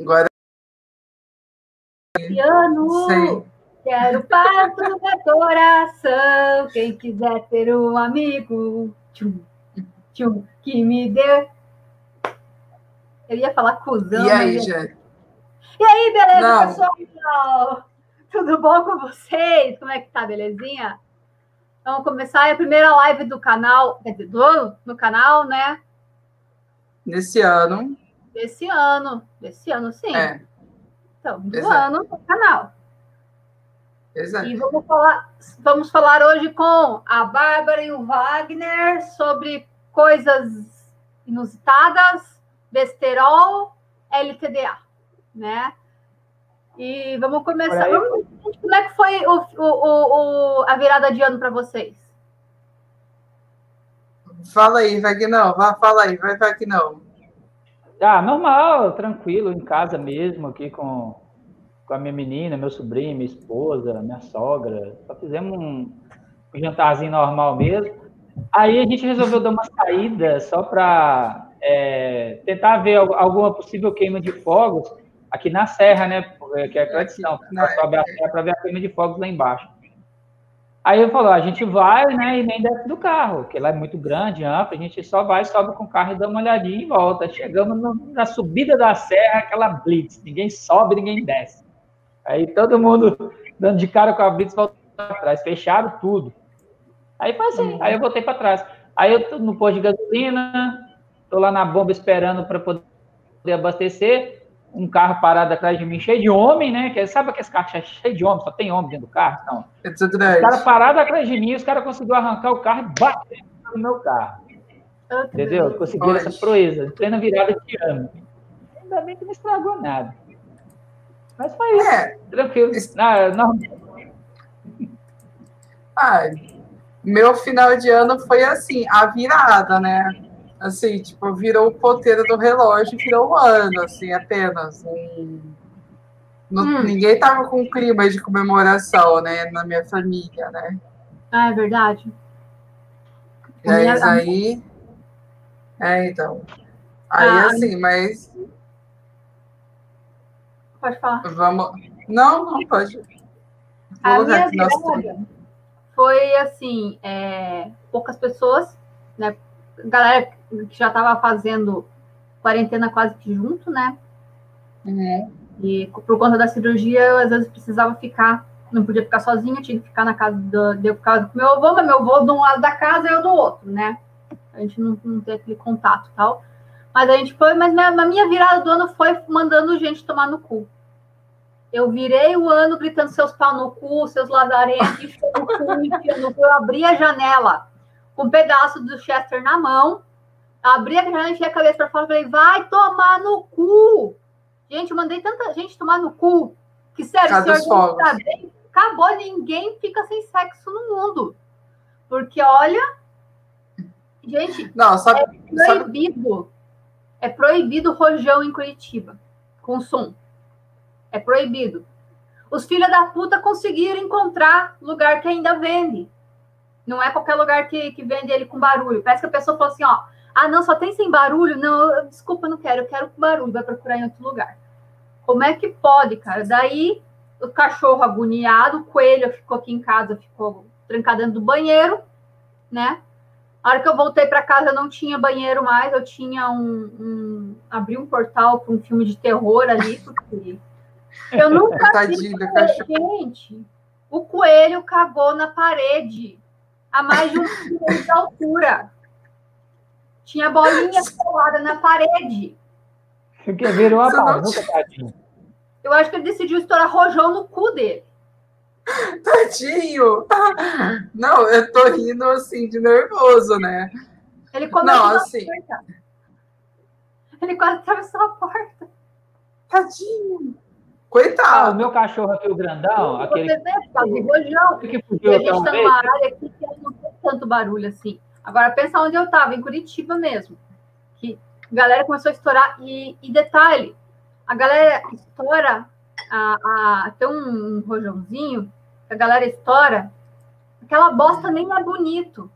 Agora. Piano. Sei. Quero paz no meu coração. Quem quiser ter um amigo. Tchum, tchum, que me dê. Eu ia falar cuzão. E aí, mas- gente? E aí, beleza, Não. pessoal? Tudo bom com vocês? Como é que tá, belezinha? Vamos começar a primeira live do canal, do ano no canal, né? Nesse ano. Desse ano. Desse ano, sim. É, Então, do exato. ano no canal. exato. E vamos falar, vamos falar hoje com a Bárbara e o Wagner sobre coisas inusitadas, besterol, LTDA, né? E vamos começar. Vamos, como é que foi o, o- o- a virada de ano para vocês? Fala aí, Vagnão. Vá, fala aí, vai, Vagnão. Ah, normal, tranquilo, em casa mesmo, aqui com, com a minha menina, meu sobrinho, minha esposa, minha sogra. Só fizemos um, um jantarzinho normal mesmo. Aí a gente resolveu dar uma saída só para tentar ver al- alguma possível queima de fogos aqui na serra, né? porque- Que é a tradição, sobe a serra para ver a queima de fogos lá embaixo. Aí eu falou, a gente vai, né, e nem desce do carro, porque lá é muito grande, amplo, a gente só vai, sobe com o carro e dá uma olhadinha e volta. Chegamos no- na subida da serra, aquela blitz, ninguém sobe, ninguém desce. Aí todo mundo dando de cara com a blitz, voltando para trás, fechado tudo. Aí foi assim, aí eu voltei para trás. Aí eu tô no posto de gasolina, tô lá na bomba esperando para poder abastecer, um carro parado atrás de mim, cheio de homem, né? Que, sabe aqueles carros cheios de homem, só tem homem dentro do carro? Não. É tudo O cara grande. parado atrás de mim, os caras conseguiram arrancar o carro e bater no meu carro. Entendeu? Conseguiram essa proeza, em plena virada de ano. Ainda bem que não estragou nada. Mas foi isso, É, tranquilo. Isso- Ah, não, meu final de ano foi assim, a virada, né? Assim, tipo, virou o ponteiro do relógio virou o ano, assim, apenas. Um- Hum. Ninguém tava com clima de comemoração, né, na minha família, né? Ah, é verdade. Mas aí. É, então. Aí, Ah. assim, mas Pode falar. vamos. Não, não pode. A Vou minha virada foi assim, é, poucas pessoas, né? Galera que já estava fazendo quarentena quase que junto, né? Uhum. E por conta da cirurgia, eu às vezes precisava ficar, não podia ficar sozinha, tinha que ficar na casa do, de com meu avô, mas meu avô de um lado da casa e eu do outro, né? A gente não, não tem aquele contato tal. Mas a gente foi, mas minha, a minha virada do ano foi mandando gente tomar no cu. Eu virei o ano gritando seus pau no cu, seus lazarentos, no cu, no cu. Eu abri a janela com um pedaço do Chester na mão, abri a janela, enfiei a cabeça para fora e falei, vai tomar no cu! Gente, eu mandei tanta gente tomar no cu, que sério, fogos. tá bem, acabou, ninguém fica sem sexo no mundo. Porque, olha, gente, Não, sabe, sabe proibido. É proibido rojão em Curitiba. Com som. É proibido. Os filhos da puta conseguiram encontrar lugar que ainda vende. Não é qualquer lugar que, que vende ele com barulho. Parece que a pessoa falou assim, ó. Ah, não, só tem sem barulho? Não, eu- desculpa, não quero. Eu quero com barulho. Vai procurar em outro lugar. Como é que pode, cara? Daí, o cachorro agoniado, o coelho ficou aqui em casa, ficou trancado dentro do banheiro, né? A hora que eu voltei para casa, eu não tinha banheiro mais, eu tinha um. um abri um portal para um filme de terror ali, porque eu nunca vi tadinho cachorro. Gente, o coelho cagou na parede a mais de um metro de altura. Tinha bolinha colada na parede. uma Você não bagunça, tadinho. Eu acho que ele decidiu estourar rojão no cu dele. Tadinho! Não, eu tô rindo assim de nervoso, né? Ele comeu Não, assim- porta. Ele quase atravessou a porta. Tadinho! Ah, o Coitado! meu cachorro aqui, o grandão, aquele Você vê, por causa do rojão. que E fugiu a gente vez, numa área aqui que não tem tanto barulho assim. Agora, pensa onde eu estava, em Curitiba mesmo. Que a galera começou a estourar. E, e detalhe, a galera estoura, a, a, tem um, um rojãozinho, a galera estoura, aquela bosta nem é bonito.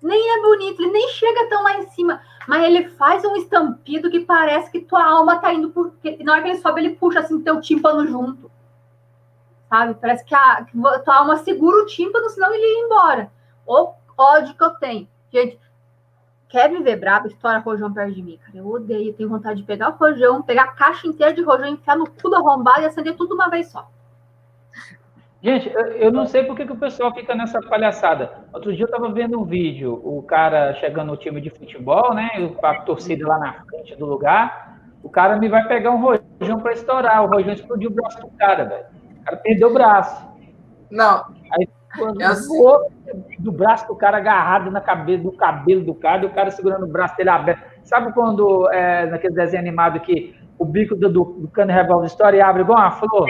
Nem é bonito, ele nem chega tão lá em cima, mas ele faz um estampido que parece que tua alma tá indo por. Na hora que ele sobe, ele puxa assim teu tímpano junto. Sabe? Parece que a que tua alma segura o tímpano, senão ele ia embora. O ódio que eu tenho. Gente, quer me ver brabo, estoura rojão perto de mim, cara. Eu odeio, tenho vontade de pegar o rojão, pegar a caixa inteira de rojão, enfiar no cu arrombado e acender tudo uma vez só. Gente, eu não sei por que, que o pessoal fica nessa palhaçada. Outro dia eu estava vendo um vídeo, o cara chegando no time de futebol, né? A torcida lá na frente do lugar. O cara me vai pegar um rojão para estourar. O rojão explodiu o braço do cara, velho. O cara perdeu o braço. Não. Aí voou do braço do cara agarrado na cabeça do cabelo do cara, e o cara segurando o braço dele aberto. Sabe quando, é, naquele desenho animado que o bico do, do, do cano revólver história e abre igual uma flor?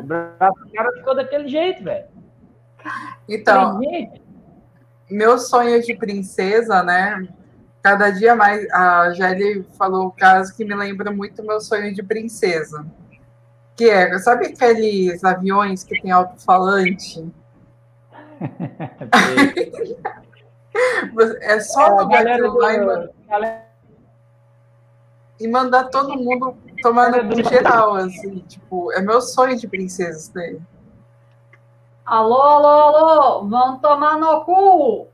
O braço do cara ficou daquele jeito, velho. Então, meu sonho de princesa, né? Cada dia mais. A Gelly falou um caso que me lembra muito meu sonho de princesa. Que é, sabe aqueles aviões que tem alto-falante? É só é, galera lá e, mandar, e mandar todo mundo tomar no geral, assim, tipo, é meu sonho de princesa isso daí. Alô, alô, alô, vão tomar no cu!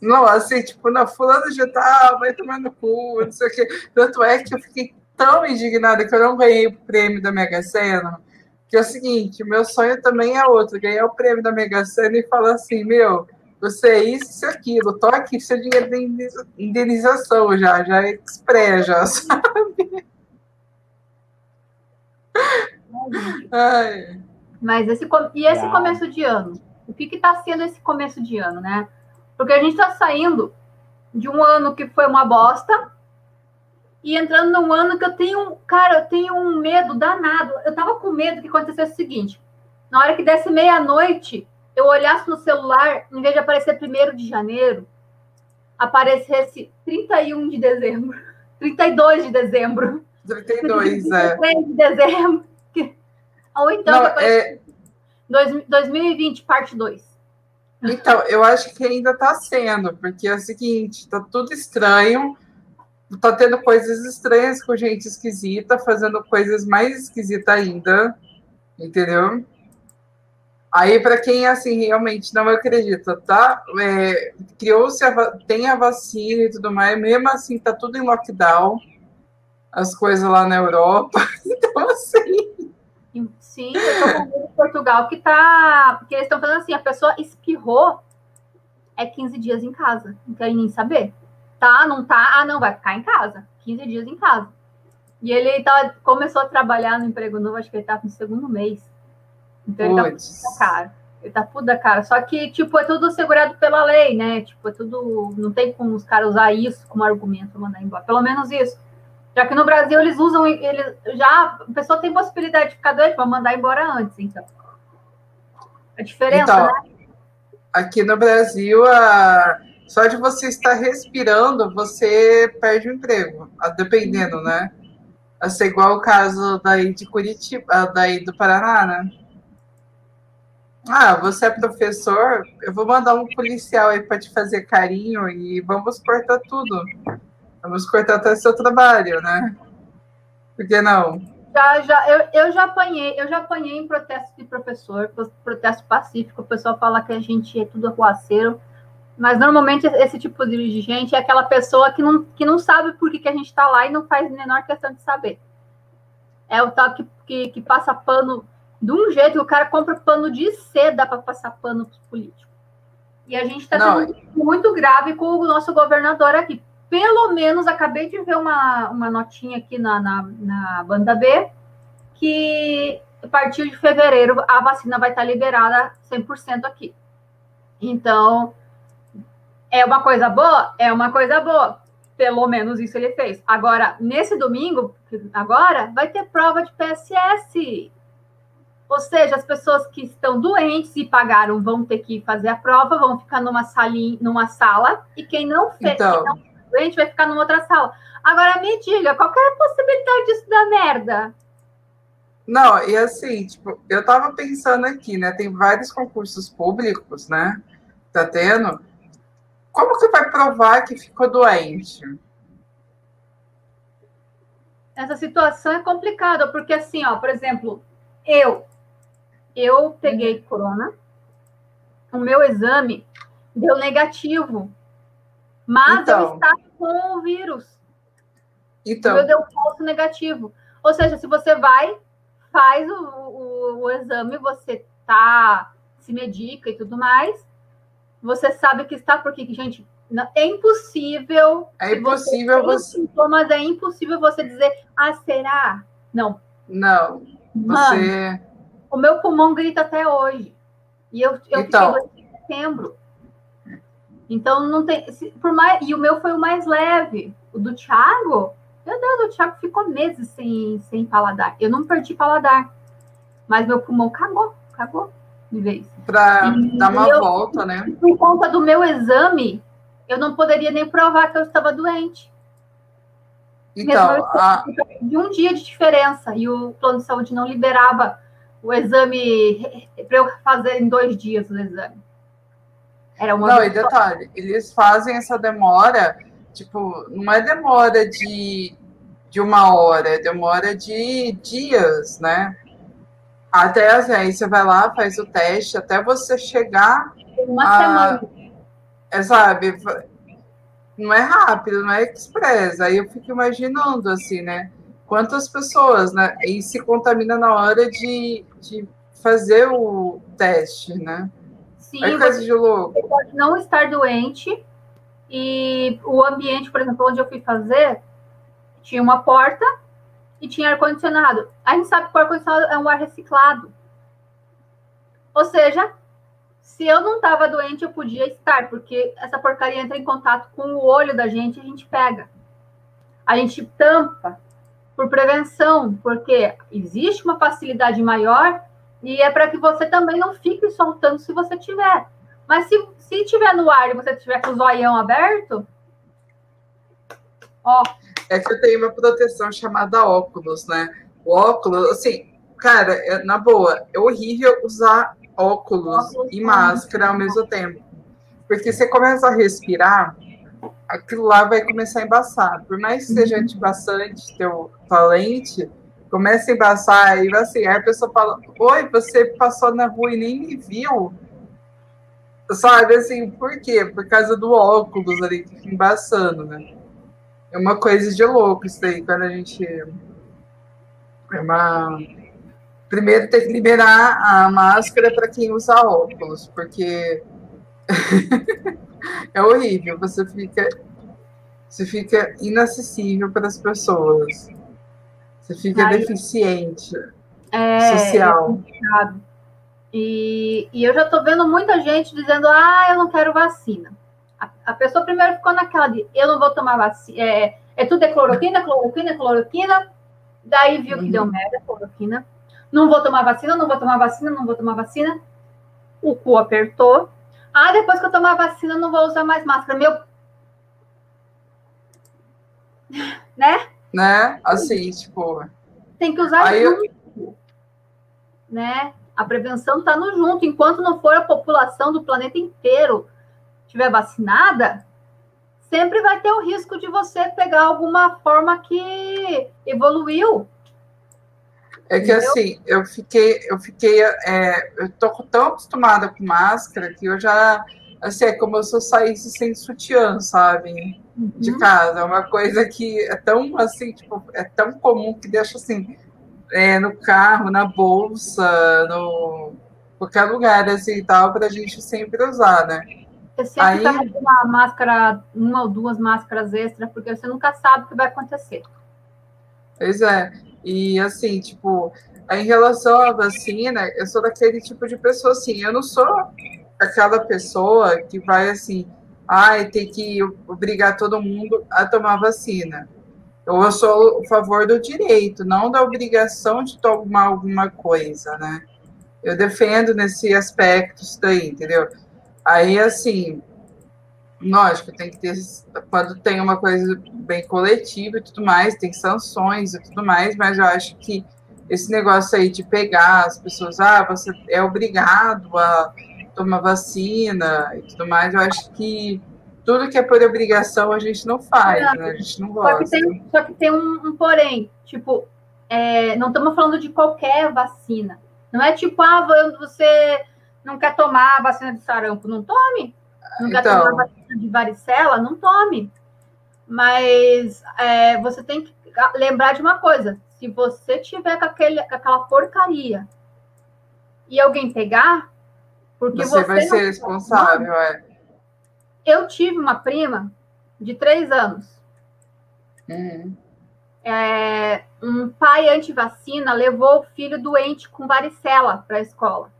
Não, assim, tipo, na fulano de tal, vai tomar no cu, não sei o quê. Tanto é que eu fiquei tão indignada que eu não ganhei o prêmio da Mega Sena que é o seguinte, meu sonho também é outro, ganhar o prêmio da Mega Sena e falar assim, meu, você é isso, isso aquilo, tô aqui, seu dinheiro de indenização já, já é express, já, sabe? Ai. Mas esse, e esse começo de ano? O que está sendo esse começo de ano, né? Porque a gente está saindo de um ano que foi uma bosta, e entrando num ano que eu tenho, cara, eu tenho um medo danado. Eu tava com medo que acontecesse o seguinte: na hora que desse meia-noite, eu olhasse no celular, em vez de aparecer primeiro de janeiro, aparecesse 31 de dezembro, 32 de dezembro. 32, é. de dezembro. Ou então, Não, é... 2020, parte 2. Então, eu acho que ainda está sendo, porque é o seguinte, está tudo estranho tá tendo coisas estranhas com gente esquisita, fazendo coisas mais esquisitas ainda, entendeu? Aí, para quem assim realmente não acredita, tá? É, Criou-se, tem a vacina e tudo mais, mesmo assim, tá tudo em lockdown, as coisas lá na Europa. Então, assim. Sim, eu tô com Portugal que tá. Porque eles estão falando assim: a pessoa espirrou, é 15 dias em casa, não querem nem saber. Tá, não tá? Ah, não, vai ficar em casa. 15 dias em casa. E ele tá, começou a trabalhar no emprego novo, acho que ele tá no segundo mês. Então ele Puts. tá puta cara. Ele tá puta cara. Só que, tipo, é tudo segurado pela lei, né? Tipo, é tudo. Não tem como os caras usar isso como argumento mandar embora. Pelo menos isso. Já que no Brasil eles usam, eles já. A pessoa tem possibilidade de ficar doente para mandar embora antes, então. A diferença, então, né? Aqui no Brasil, a só de você estar respirando, você perde o emprego, dependendo, né? Assim, igual o caso daí de Curitiba, daí do Paraná, né? Ah, você é professor, eu vou mandar um policial aí para te fazer carinho e vamos cortar tudo. Vamos cortar até seu trabalho, né? Por que não? Já, já, eu, eu já apanhei, eu já apanhei em protesto de professor, protesto pacífico, o pessoal fala que a gente é tudo arruaceiro. Mas normalmente esse tipo de gente é aquela pessoa que não, que não sabe por que, que a gente está lá e não faz menor questão de saber. É o tal que, que, que passa pano de um jeito que o cara compra pano de seda para passar pano para os políticos. E a gente está tendo muito grave com o nosso governador aqui. Pelo menos acabei de ver uma, uma notinha aqui na, na, na banda B que a partir de fevereiro a vacina vai estar liberada 100% aqui. Então, é uma coisa boa? É uma coisa boa. Pelo menos isso ele fez. Agora, nesse domingo, agora, vai ter prova de PSS. Ou seja, as pessoas que estão doentes e pagaram vão ter que fazer a prova, vão ficar numa salinha, numa sala, e quem não fez, então... quem não doente vai ficar numa outra sala. Agora me diga, qual é a possibilidade disso dar merda? Não, e assim, tipo, eu tava pensando aqui, né? Tem vários concursos públicos, né? Tá tendo como que vai provar que ficou doente? Essa situação é complicada, porque assim, ó, por exemplo, eu, eu peguei corona, o meu exame deu negativo, mas então, eu estava com o vírus. Então. O meu deu falso negativo. Ou seja, se você vai, faz o, o, o exame, você tá, se medica e tudo mais, você sabe que está, porque, gente, é impossível. É impossível você. Sintomas, é impossível você dizer, ah, será? Não. Não. Você. Mano, o meu pulmão grita até hoje. E eu, eu então, fiquei em setembro. Então não tem. Por mais, e o meu foi o mais leve. O do Thiago, meu Deus, o Thiago ficou meses sem, sem paladar. Eu não perdi paladar. Mas meu pulmão cagou, cagou de vez. Para dar uma eu, volta, né? Por conta do meu exame, eu não poderia nem provar que eu estava doente. Então, a... de um dia de diferença e o plano de saúde não liberava o exame para eu fazer em dois dias o exame. Era uma não, e detalhe, eles fazem essa demora, tipo, não é demora de, de uma hora, é demora de dias, né? Até assim, aí você vai lá, faz o teste, até você chegar. Uma a, semana. É, sabe? Não é rápido, não é express. Aí eu fico imaginando, assim, né? Quantas pessoas, né? E se contamina na hora de, de fazer o teste, né? Sim, é coisa de louco. Você pode não estar doente e o ambiente, por exemplo, onde eu fui fazer, tinha uma porta e tinha ar-condicionado. A gente sabe que o ar-condicionado é um ar reciclado. Ou seja, se eu não estava doente, eu podia estar, porque essa porcaria entra em contato com o olho da gente e a gente pega. A gente tampa por prevenção, porque existe uma facilidade maior e é para que você também não fique soltando se você tiver. Mas se, se tiver no ar e você tiver com o zoião aberto, ó. É que eu tenho uma proteção chamada óculos, né? O óculos, assim, cara, é, na boa, é horrível usar óculos, óculos e máscara ao mesmo tempo. Porque você começa a respirar, aquilo lá vai começar a embaçar. Por mais que seja uhum. antibaçante teu valente, começa a embaçar e assim, aí a pessoa fala, oi, você passou na rua e nem me viu. Sabe, assim, por quê? Por causa do óculos ali embaçando, né? É uma coisa de louco isso aí, quando a gente. É uma. Primeiro tem que liberar a máscara para quem usa óculos, porque é horrível, você fica. Você fica inacessível para as pessoas. Você fica Aí, deficiente é, social. É e, e eu já estou vendo muita gente dizendo: ah, eu não quero vacina. A, pessoa primeiro ficou naquela de: eu não vou tomar vacina. É, é tudo é cloroquina, cloroquina, cloroquina. Daí viu que deu uhum. merda, cloroquina. Não vou tomar vacina, não vou tomar vacina, não vou tomar vacina. O cu apertou. Ah, depois que eu tomar vacina, não vou usar mais máscara. Meu. Né? né? Assim, tipo. Tem que usar aí junto. Eu... Né? A prevenção está no junto. Enquanto não for a população do planeta inteiro estiver vacinada, sempre vai ter o risco de você pegar alguma forma que evoluiu. É que Entendeu? assim, eu fiquei, eu fiquei, é, eu tô tão acostumada com máscara que eu já, assim, é como se eu saísse sem sutiã, sabe? de uhum. casa. É uma coisa que é tão assim, tipo, é tão comum que deixa assim é, no carro, na bolsa, no qualquer lugar assim tal, para a gente sempre usar, né? Você sempre Aí... tá uma máscara, uma ou duas máscaras extras, porque você nunca sabe o que vai acontecer. Pois é. E assim, tipo, em relação à vacina, eu sou daquele tipo de pessoa assim, eu não sou aquela pessoa que vai assim, ai, tem que obrigar todo mundo a tomar vacina. Eu sou a favor do direito, não da obrigação de tomar alguma coisa, né? Eu defendo nesse aspecto isso daí, entendeu? Aí, assim, lógico, tem que ter, quando tem uma coisa bem coletiva e tudo mais, tem sanções e tudo mais, mas eu acho que esse negócio aí de pegar as pessoas, ah, você é obrigado a toma vacina e tudo mais, eu acho que tudo que é por obrigação a gente não faz, Não. né? A gente não Só gosta. que tem, só que tem um, um porém. Tipo, é, não estamos falando de qualquer vacina. Não é tipo, ah, vo- você não quer tomar a vacina de sarampo, não tome. Não quer Então. tomar a vacina de varicela, não tome. Mas é, você tem que lembrar de uma coisa: se você tiver com, aquele, com aquela porcaria e alguém pegar, porque Você, você, vai ser responsável, é. Eu tive uma prima de três anos. Uhum. É, um pai antivacina levou o filho doente com varicela para a escola.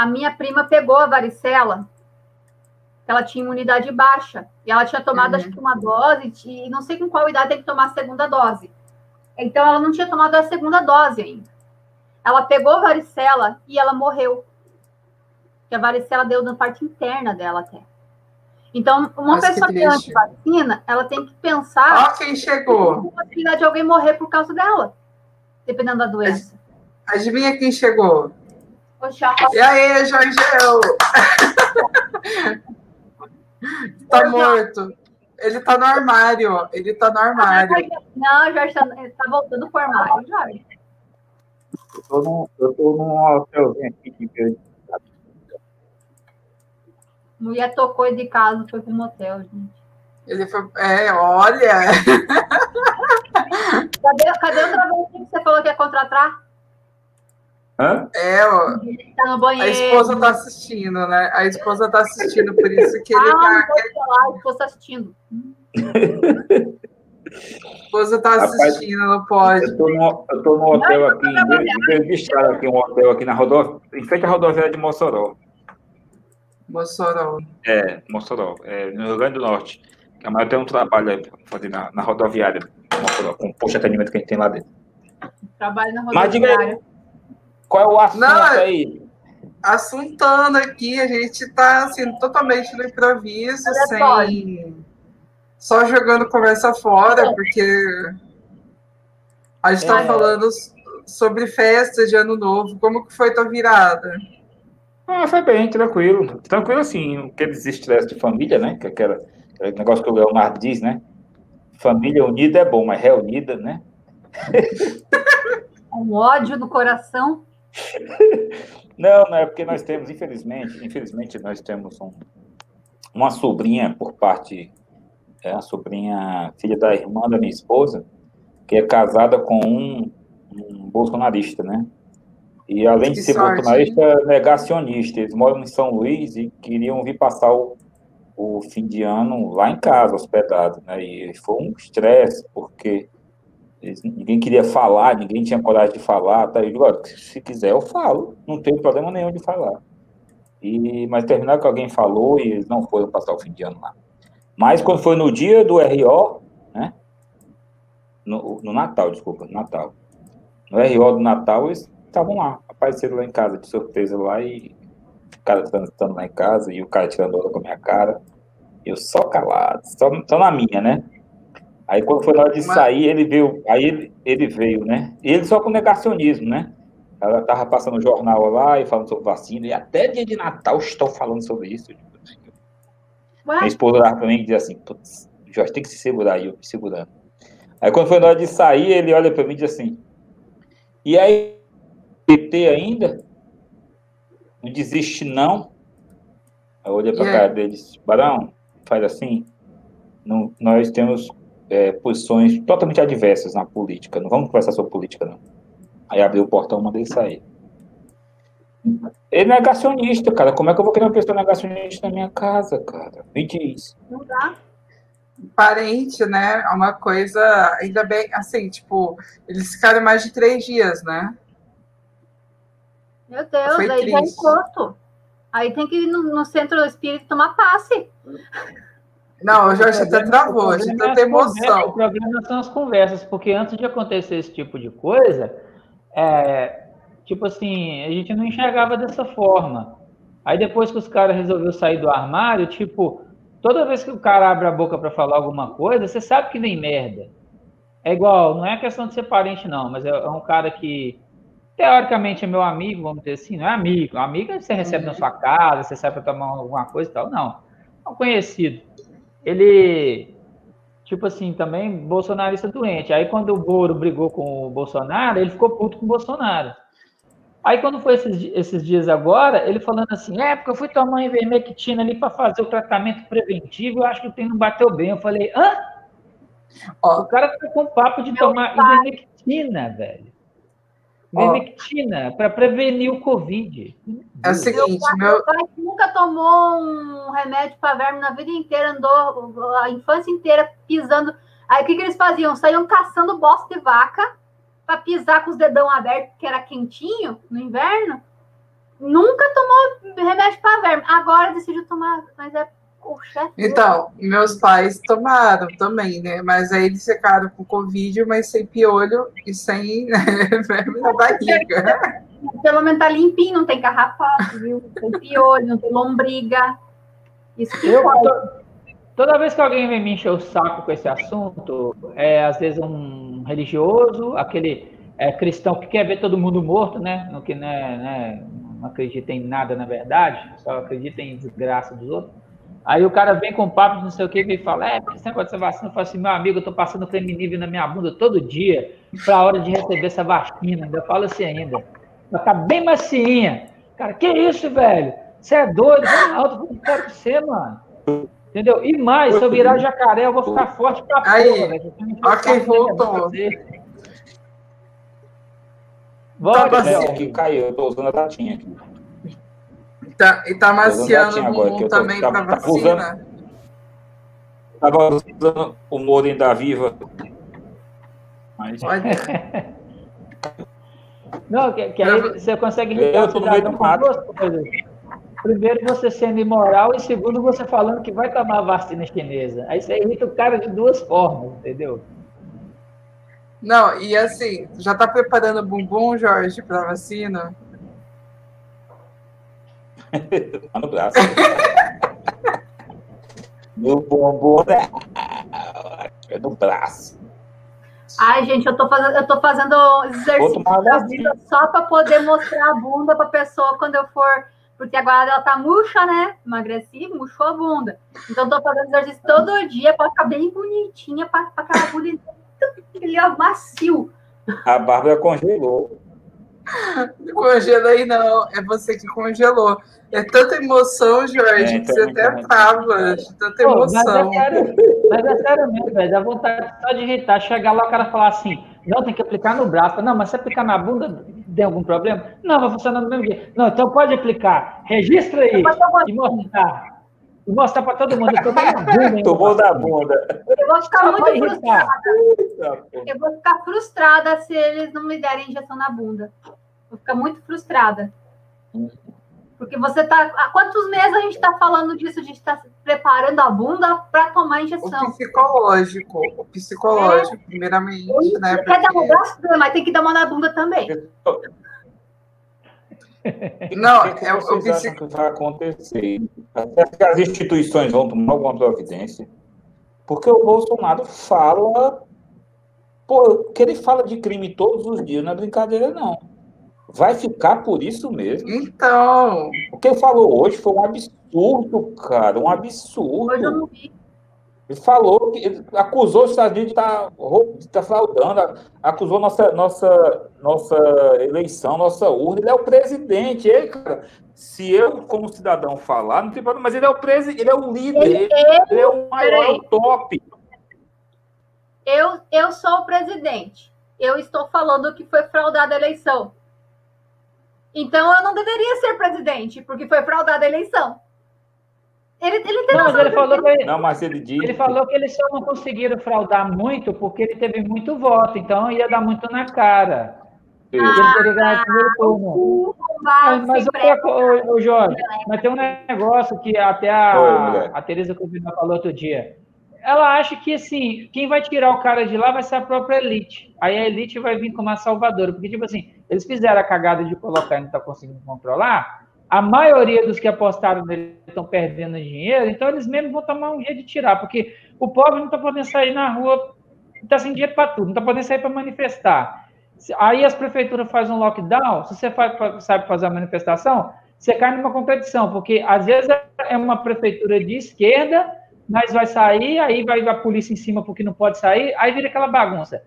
A minha prima pegou a varicela, ela tinha imunidade baixa, e ela tinha tomado Uhum. acho que uma dose, e não sei com qual idade tem que tomar a segunda dose. Então ela não tinha tomado a segunda dose ainda. Ela pegou a varicela e ela morreu. Que a varicela deu na parte interna dela até. Então, uma que pessoa que é triste. antivacina, ela tem que pensar Ó quem chegou. a possibilidade de alguém morrer por causa dela, dependendo da doença. Adivinha quem chegou? E aí, Jorgeu? tá morto. Ele tá no armário, ó. Ele tá no armário. não, Jorge tá, tá voltando pro armário, Jorge. Eu tô num, eu tô num hotelzinho aqui de grande. Mulher tocou de casa, foi pro motel, gente. Ele foi. É, olha. Cadê, cadê outra vez que você falou que ia contratar? Hã? É, ó. Tá no banheiro. A esposa tá assistindo, né? A esposa tá assistindo, por isso que ele Ah, tá. não pode falar, a esposa tá assistindo. A esposa tá Rapaz, assistindo, não pode. Eu tô no, eu tô no hotel aqui, Belo de Estrada, aqui, um hotel aqui na rodovia, em frente à rodoviária de Mossoró. Mossoró. É, Mossoró, é, no Rio Grande do Norte. Que a maioria tem um trabalho aí pra fazer na, na rodoviária Mossoró, com o posto de atendimento que a gente tem lá dentro. Trabalho na Mas diga rodoviária. Qual é o assunto Não, é- aí? Assuntando aqui, a gente tá assim, totalmente no improviso, sem. Só jogando conversa fora, porque a gente tá É. falando sobre festa de ano novo. Como que foi tua virada? Ah, foi bem, tranquilo. Tranquilo assim, aqueles estresse de família, né? Que é aquela, aquele negócio que o Leonardo diz, né? Família unida é bom, mas reunida, né? Um ódio no coração. Não, não é porque nós temos, infelizmente, infelizmente nós temos um- uma sobrinha por parte, é a sobrinha filha da irmã da minha esposa, que é casada com um, um bolsonarista, né? E além de Que ser sorte, bolsonarista, é negacionista. Eles moram em São Luís e queriam vir passar o, o fim de ano lá em casa, hospedado, né? E foi um estresse, porque ninguém queria falar, ninguém tinha coragem de falar, tá? Eu digo, "Olha, se quiser eu falo, não tem problema nenhum de falar. E, mas terminaram que alguém falou e eles não foram passar o fim de ano lá. Mas quando foi no dia do RO, né? No, no Natal, desculpa, Natal. No RO do Natal, eles estavam lá, apareceram lá em casa de surpresa lá e ficaram transitando lá em casa e o cara tirando onda com a minha cara. Eu só calado, só, só na minha, né? Aí quando foi na hora de Mas- sair, ele veio, aí ele, ele veio, né? E ele só com negacionismo, né? Ela tava passando o jornal lá e falando sobre vacina, e até dia de Natal estão falando sobre isso. Minha Ué, esposa lá e dizia assim, putz, Jorge, tem que se segurar aí, eu me segurando. Aí quando foi na hora de sair, ele olha pra mim e diz assim, e aí, PT ainda? Não desiste não? Aí eu olhei pra cara dele e disse, Barão, faz assim, não, nós temos é, posições totalmente adversas na política, não vamos conversar sobre política não. Aí abriu o portão e mandei sair. Ele é negacionista, cara. Como é que eu vou querer uma pessoa negacionista na minha casa, cara? Me diz. não dá. Parente, né? É uma coisa, ainda bem, assim, tipo, eles ficaram mais de três dias, né? Meu Deus, Foi aí já é triste. encosto. Aí tem que ir no, no centro do espírito tomar passe. Não, o Jorge até travou, a gente problema tem é emoção. O problema são as conversas, porque antes de acontecer esse tipo de coisa, é, tipo assim, a gente não enxergava dessa forma. Aí depois que os caras resolveram sair do armário, tipo, toda vez que o cara abre a boca para falar alguma coisa, você sabe que vem merda. É igual, não é questão de ser parente, não, mas é, é um cara que, teoricamente, é meu amigo, vamos dizer assim, não é amigo. Amigo você recebe na sua casa, você sai para tomar alguma coisa e tal, não. É um conhecido. Ele, tipo assim, também bolsonarista doente. Aí quando o Boro brigou com o Bolsonaro, ele ficou puto com o Bolsonaro. Aí quando foi esses, esses dias agora, ele falando assim, é, porque eu fui tomar uma ivermectina ali para fazer o tratamento preventivo, eu acho que o trem não bateu bem. Eu falei, hã? Ó, o cara tá com papo de tomar pai... ivermectina, velho. Ivermectina, para prevenir o Covid. É o seguinte, meu pai, meu pai nunca tomou um remédio para verme na vida inteira, andou a infância inteira pisando. Aí o que, que eles faziam? Saíam caçando bosta de vaca para pisar com os dedão abertos, que era quentinho no inverno, nunca tomou remédio para verme. Agora decidiu tomar, mas é o chefe. Então, meus pais tomaram também, né? Mas aí eles ficaram com Covid, mas sem piolho e sem né, verme na barriga. Pelo menos tá limpinho, não tem carrapato, viu? Não tem piolho, não tem lombriga. Isso que eu, Toda vez que alguém vem me encher o saco com esse assunto, é às vezes um religioso, aquele é, cristão que quer ver todo mundo morto, né? No que né, né, não acredita em nada na verdade, só acredita em desgraça dos outros. Aí o cara vem com papo de não sei o que e fala: É, esse negócio dessa vacina, eu falo assim, meu amigo, eu tô passando creme nível na minha bunda todo dia para a hora de receber essa vacina. Ainda falo assim ainda. Ela tá bem macinha. Cara, que isso, velho? Você é doido? Não, eu tô falando você, mano. Entendeu? E mais, se eu virar jacaré, eu vou ficar forte pra Aí, porra, Olha quem voltou. Volta, tá aqui, caiu, eu tô usando a tatinha aqui. Tá, e tá maciando o mundo também pra vacina. Usando, tava usando o Morim da Viva. Mas... Não, que, que aí você consegue irritar o cidadão com duas coisas. Primeiro, você sendo imoral, e segundo, você falando que vai tomar a vacina chinesa. Aí você irrita o cara de duas formas, entendeu? Não, e assim, já tá preparando o bumbum, Jorge, para vacina? tá no braço. Meu bumbum né? é no braço. Ai, gente, eu tô fazendo, eu tô fazendo exercício só para poder mostrar a bunda para pessoa quando eu for porque agora ela tá murcha, né? Emagreci, murchou a bunda. Então, tô fazendo exercício todo dia para ficar bem bonitinha, para aquela bunda ele ó, macio. A Bárbara congelou. Não congelei, não. É você que congelou. É tanta emoção, Jorge, é, que você até trava de tanta emoção. Mas é sério, mas é sério mesmo, velho. Dá vontade só de irritar. Chegar lá, o cara falar assim: não, tem que aplicar no braço. Não, mas se aplicar na bunda, tem algum problema? Não, vai funcionar do mesmo jeito. Não, então pode aplicar. Registra aí e mostrar. E mostrar para todo mundo. Eu na bunda. Tomou da bunda. Eu vou ficar muito frustrada. Eu vou ficar frustrada se eles não me derem injeção na bunda. Vou ficar muito frustrada. Porque você está. Há quantos meses a gente está falando disso? A gente está preparando a bunda para tomar injeção. O psicológico. O psicológico, é. primeiramente. né, porque... Quer dar um braço, mas tem que dar uma na bunda também. Não, o que, é, o que vai acontecer? que as instituições vão tomar alguma providência? Porque o Bolsonaro fala. Pô, que ele fala de crime todos os dias, não é brincadeira, não. Vai ficar por isso mesmo. Então. O que ele falou hoje foi um absurdo, cara. Um absurdo. Hoje eu não vi. Ele falou que ele acusou os Estados Unidos de estar tá, tá fraudando, acusou nossa, nossa, nossa eleição, nossa urna. Ele é o presidente. Ele, cara, se eu, como cidadão, falar, não tem problema, mas ele é o presidente, ele é o líder, ele, ele é o maior, é o top. Eu, eu sou o presidente. Eu estou falando que foi fraudada a eleição. Então eu não deveria ser presidente, porque foi fraudada a eleição. Ele, ele tem não, mas ele falou que ele, não, mas ele disse. Ele falou que eles só não conseguiram fraudar muito porque ele teve muito voto, então ia dar muito na cara. Ah, ele teria ganhado primeiro turno. Mas, mas o, Jorge, mas tem um negócio que até a, Oi, a Tereza Covina falou outro dia ela acha que, assim, quem vai tirar o cara de lá vai ser a própria elite. Aí a elite vai vir como a salvadora. Porque, tipo assim, eles fizeram a cagada de colocar e não está conseguindo controlar. A maioria dos que apostaram nele estão perdendo dinheiro, então eles mesmos vão tomar um jeito de tirar. Porque o pobre não está podendo sair na rua, está sem dinheiro para tudo, não está podendo sair para manifestar. Aí as prefeituras fazem um lockdown, se você faz, sabe fazer a manifestação, você cai numa contradição, porque às vezes é uma prefeitura de esquerda, mas vai sair, aí vai a polícia em cima porque não pode sair, aí vira aquela bagunça.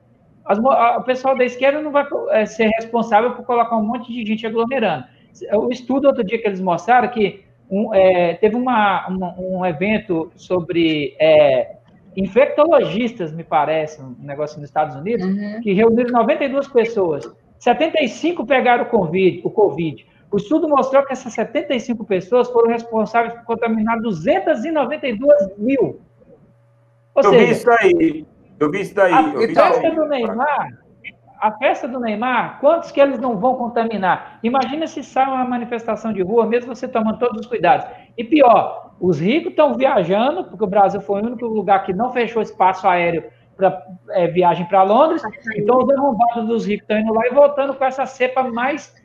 As, a, o pessoal da esquerda não vai é, ser responsável por colocar um monte de gente aglomerando. O estudo outro dia que eles mostraram que um, é, teve uma, uma, um evento sobre é, infectologistas, me parece, um negócio nos Estados Unidos, uhum. que reuniram 92 pessoas. 75 pegaram o COVID, o COVID. O estudo mostrou que essas 75 pessoas foram responsáveis por contaminar 292 mil. Ou Eu seja, vi isso aí. Eu vi isso daí. A festa do Neymar, a festa do Neymar, quantos que eles não vão contaminar? Imagina se sai uma manifestação de rua, mesmo você tomando todos os cuidados. E pior, os ricos estão viajando, porque o Brasil foi o único lugar que não fechou espaço aéreo para é, viagem para Londres. Então, os arrombados dos ricos estão indo lá e voltando com essa cepa mais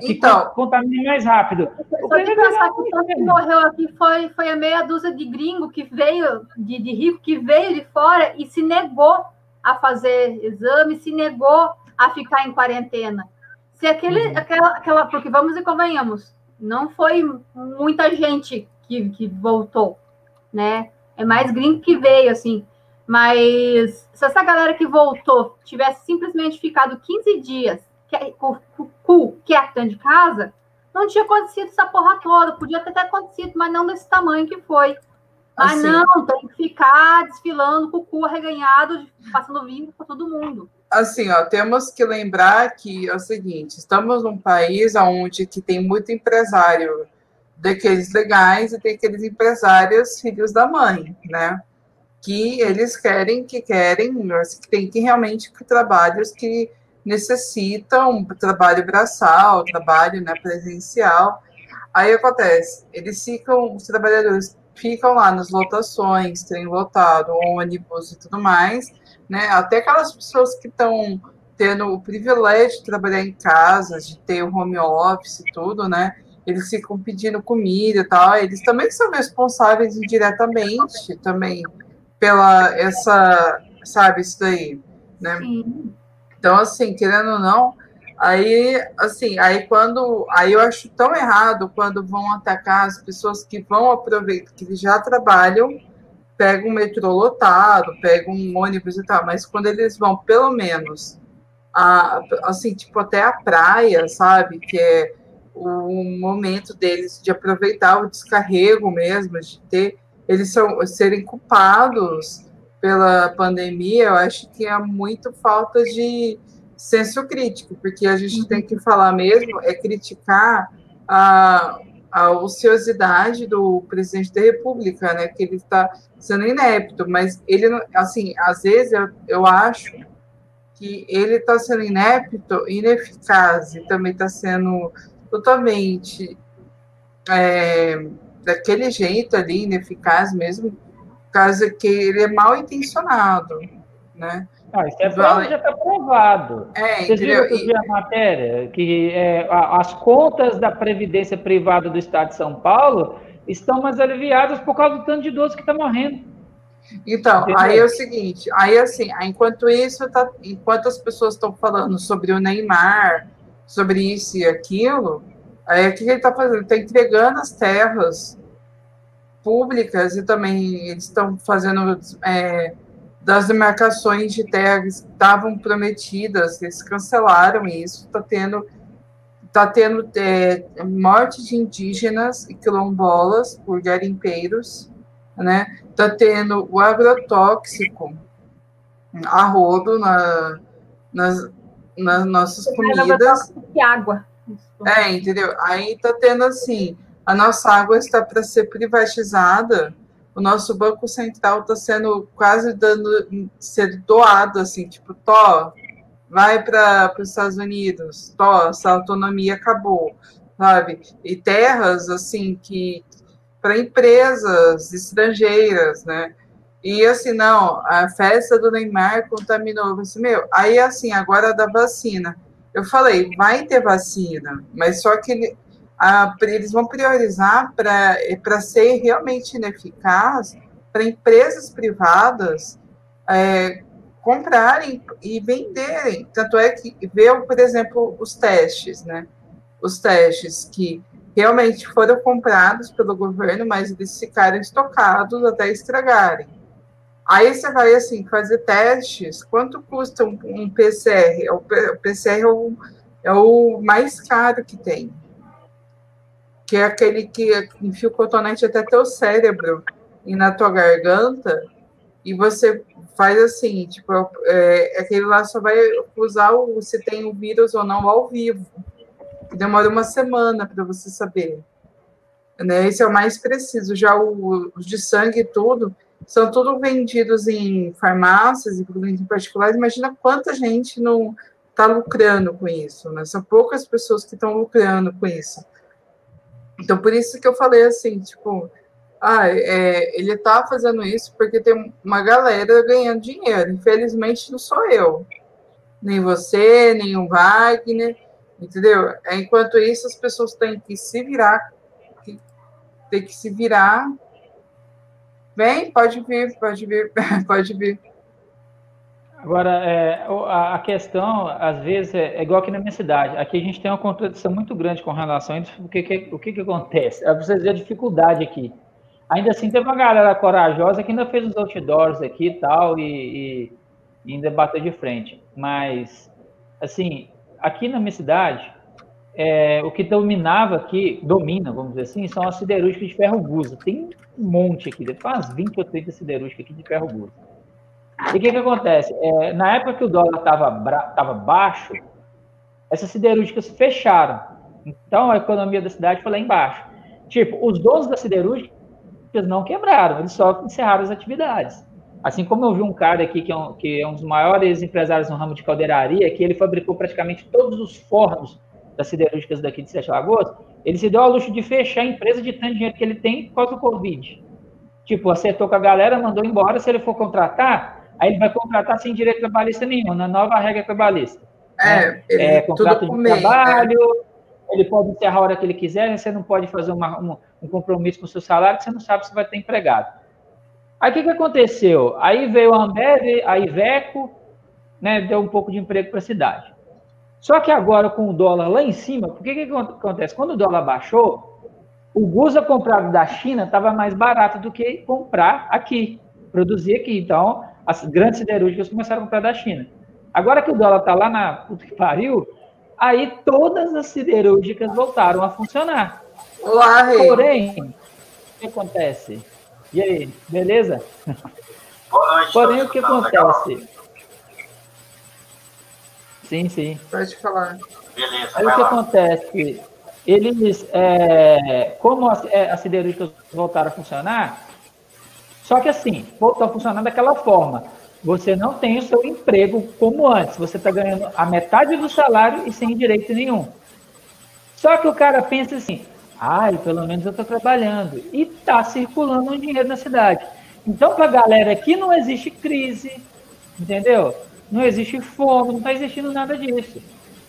que então, contamina mais rápido. O só de pensar que o que morreu aqui foi, foi a meia dúzia de gringo que veio, de, de rico, que veio de fora e se negou a fazer exame, se negou a ficar em quarentena. Se aquele, uhum. aquela, aquela, porque vamos e convenhamos, não foi muita gente que, que voltou, né? É mais gringo que veio, assim. Mas se essa galera que voltou tivesse simplesmente ficado 15 dias cu quieto de casa, não tinha acontecido essa porra toda. Podia até ter acontecido, mas não desse tamanho que foi. Mas assim, não, tem que ficar desfilando com o cu arreganhado, passando vinho para todo mundo. Assim, ó, temos que lembrar que é o seguinte, estamos num país onde que tem muito empresário daqueles legais e tem aqueles empresários filhos da mãe, né? Que eles querem, que querem, que tem que realmente trabalhos que necessitam trabalho braçal, trabalho né, presencial. Aí acontece, eles ficam, os trabalhadores ficam lá nas lotações, trem lotado, ônibus e tudo mais, né? Até aquelas pessoas que estão tendo o privilégio de trabalhar em casa, de ter o home office e tudo, né? Eles ficam pedindo comida e tal, eles também são responsáveis indiretamente também pela essa, sabe, isso daí, né? Sim. Então, assim, querendo ou não, aí, assim, aí quando, aí eu acho tão errado quando vão atacar as pessoas que vão aproveitar, que já trabalham, pegam um metrô lotado, pegam um ônibus e tal, mas quando eles vão, pelo menos, a, assim, tipo, até a praia, sabe, que é o momento deles de aproveitar o descarrego mesmo, de ter, eles são, serem culpados pela pandemia, eu acho que é muito falta de senso crítico, porque a gente tem que falar mesmo, é criticar a, a ociosidade do presidente da República, né, que ele está sendo inepto, mas ele, assim, às vezes eu, eu acho que ele está sendo inepto, ineficaz, e também está sendo totalmente é, daquele jeito ali, ineficaz mesmo, caso que ele é mal intencionado, né? Ah, isso é prova, já está provado. É, Vocês viram que a matéria que é, as contas da Previdência Privada do Estado de São Paulo estão mais aliviadas por causa do tanto de idoso que está morrendo. Então, Entendeu? aí é o seguinte, aí assim, enquanto isso, tá, enquanto as pessoas estão falando sobre o Neymar, sobre isso e aquilo, aí o que ele está fazendo? Está entregando as terras públicas e também eles estão fazendo é, das demarcações de terras que estavam prometidas, eles cancelaram isso, está tendo tá tendo é, morte de indígenas e quilombolas por garimpeiros, né? Tá tendo o agrotóxico a rodo na, nas, nas nossas comidas. E água. É, entendeu? Aí tá tendo assim, a nossa água está para ser privatizada, o nosso Banco Central está sendo quase dando, sendo doado, assim, tipo, Tó, vai para os Estados Unidos, Tó, essa autonomia acabou, sabe? E terras, assim, que para empresas estrangeiras, né? E assim, não, a festa do Neymar contaminou. Assim, meu, aí assim, agora da vacina. Eu falei, vai ter vacina, mas só que a, eles vão priorizar para ser realmente ineficaz para empresas privadas é, comprarem e venderem. Tanto é que vê, por exemplo, os testes, né? Os testes que realmente foram comprados pelo governo, mas eles ficaram estocados até estragarem. Aí você vai assim fazer testes. Quanto custa um, um PCR? O, o PCR é o, é o mais caro que tem, que é aquele que enfia o cotonete até teu cérebro e na tua garganta e você faz assim, tipo, é, aquele lá só vai usar o, se tem o vírus ou não ao vivo. Demora uma semana para você saber. Né? Esse é o mais preciso. Já o, os de sangue e tudo, são tudo vendidos em farmácias e em particulares. Imagina quanta gente não está lucrando com isso, né? São poucas pessoas que estão lucrando com isso. Então, por isso que eu falei assim, tipo, ah, é, ele está fazendo isso porque tem uma galera ganhando dinheiro. Infelizmente, não sou eu. Nem você, nem o Wagner, entendeu? Enquanto isso, as pessoas têm que se virar, tem que se virar Vem, pode vir, pode vir, pode vir. Agora, é, a questão, às vezes, é, é, igual aqui na minha cidade. Aqui a gente tem uma contradição muito grande com relação a isso. O que, o que, que acontece? Vocês verem a dificuldade aqui. Ainda assim, teve uma galera corajosa que ainda fez os outdoors aqui e tal, e, ainda bateu de frente. Mas, assim, aqui na minha cidade, é, o que dominava aqui, domina, vamos dizer assim, são as siderúrgicas de ferro gusa. Tem um monte aqui, umas 20 ou 30 siderúrgicas aqui de ferro gusa. E o que, que acontece? É, na época que o dólar estava baixo, essas siderúrgicas fecharam. Então a economia da cidade foi lá embaixo. Tipo, os donos das siderúrgicas não quebraram, eles só encerraram as atividades. Assim como eu vi um cara aqui que é um, que é um dos maiores empresários no ramo de caldeiraria, que ele fabricou praticamente todos os fornos das siderúrgicas daqui de Sete Lagoas, ele se deu ao luxo de fechar a empresa de tanto dinheiro que ele tem por causa do Covid. Tipo, acertou com a galera, mandou embora. Se ele for contratar, aí ele vai contratar sem direito trabalhista nenhum, na nova regra trabalhista. É, né? é contrato de meio, trabalho, né? ele pode encerrar a hora que ele quiser, você não pode fazer uma, um, um compromisso com o seu salário, que você não sabe se vai ter empregado. Aí o que, que aconteceu? Aí veio a Ambev, a Iveco, né, deu um pouco de emprego para a cidade. Só que agora, com o dólar lá em cima, por que, que acontece? Quando o dólar baixou, o Gusa comprado da China estava mais barato do que comprar aqui, produzir aqui. Então, as grandes siderúrgicas começaram a comprar da China. Agora que o dólar está lá na puta que pariu, aí todas as siderúrgicas voltaram a funcionar. Olá. Porém, o que acontece? E aí, beleza? Porém, o que acontece? Sim, sim. Pode falar. Beleza. Aí o que lá. acontece? Eles, é, como as, é, as siderúrgicas voltaram a funcionar, só que assim, a funcionar daquela forma. Você não tem o seu emprego como antes. Você está ganhando a metade do salário e sem direito nenhum. Só que o cara pensa assim, ai, pelo menos eu estou trabalhando. E está circulando um dinheiro na cidade. Então, para a galera aqui não existe crise, entendeu? não existe fome, não está existindo nada disso.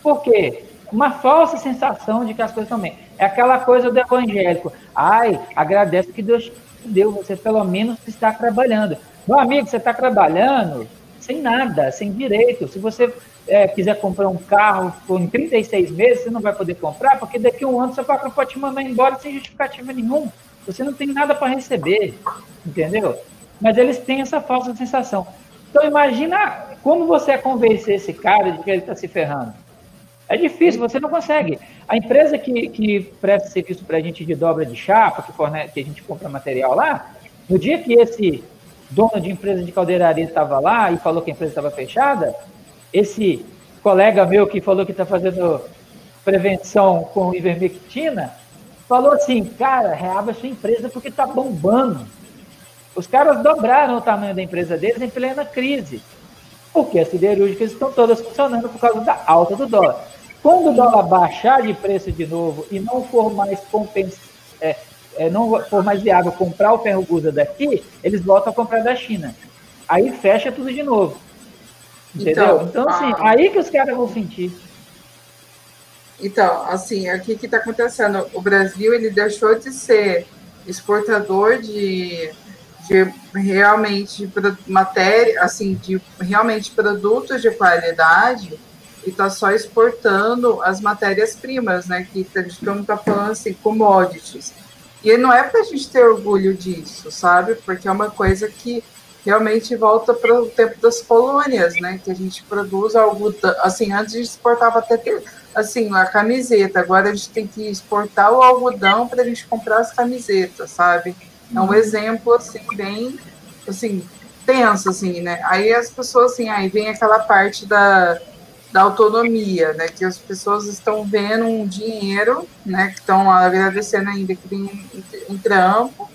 Por quê? Uma falsa sensação de que as coisas estão bem. É aquela coisa do evangélico. Ai, agradece que Deus deu, você pelo menos está trabalhando. Meu amigo, você está trabalhando sem nada, sem direito. Se você é, quiser comprar um carro em 36 meses, você não vai poder comprar, porque daqui a um ano seu patrão pode te mandar embora sem justificativa nenhuma. Você não tem nada para receber, entendeu? Mas eles têm essa falsa sensação. Então imagina como você convencer esse cara de que ele está se ferrando. É difícil, você não consegue. A empresa que, que presta serviço para a gente de dobra de chapa, que, que a gente compra material lá, no dia que esse dono de empresa de caldeiraria estava lá e falou que a empresa estava fechada, esse colega meu que falou que está fazendo prevenção com ivermectina, falou assim, cara, reabre a sua empresa porque está bombando. Os caras dobraram o tamanho da empresa deles em plena crise, porque as siderúrgicas estão todas funcionando por causa da alta do dólar. Quando o dólar baixar de preço de novo e não for mais compens... É, é, não for mais viável comprar o ferro gusa daqui, eles voltam a comprar da China. Aí fecha tudo de novo. Entendeu? Então, então assim, ah, aí que os caras vão sentir. Então, assim, aqui que está acontecendo, o Brasil ele deixou de ser exportador de de realmente matéria, assim, de realmente produtos de qualidade e está só exportando as matérias-primas, né? Que a gente está falando assim, commodities. E não é para a gente ter orgulho disso, sabe? Porque é uma coisa que realmente volta para o tempo das colônias, né? Que a gente produz algo assim, antes a gente exportava até assim, a camiseta, agora a gente tem que exportar o algodão para a gente comprar as camisetas, sabe? É um uhum. exemplo assim bem assim, tenso assim, né? Aí as pessoas assim, aí vem aquela parte da da autonomia, né? Que as pessoas estão vendo um dinheiro, né? Que estão agradecendo ainda que tem um trampo,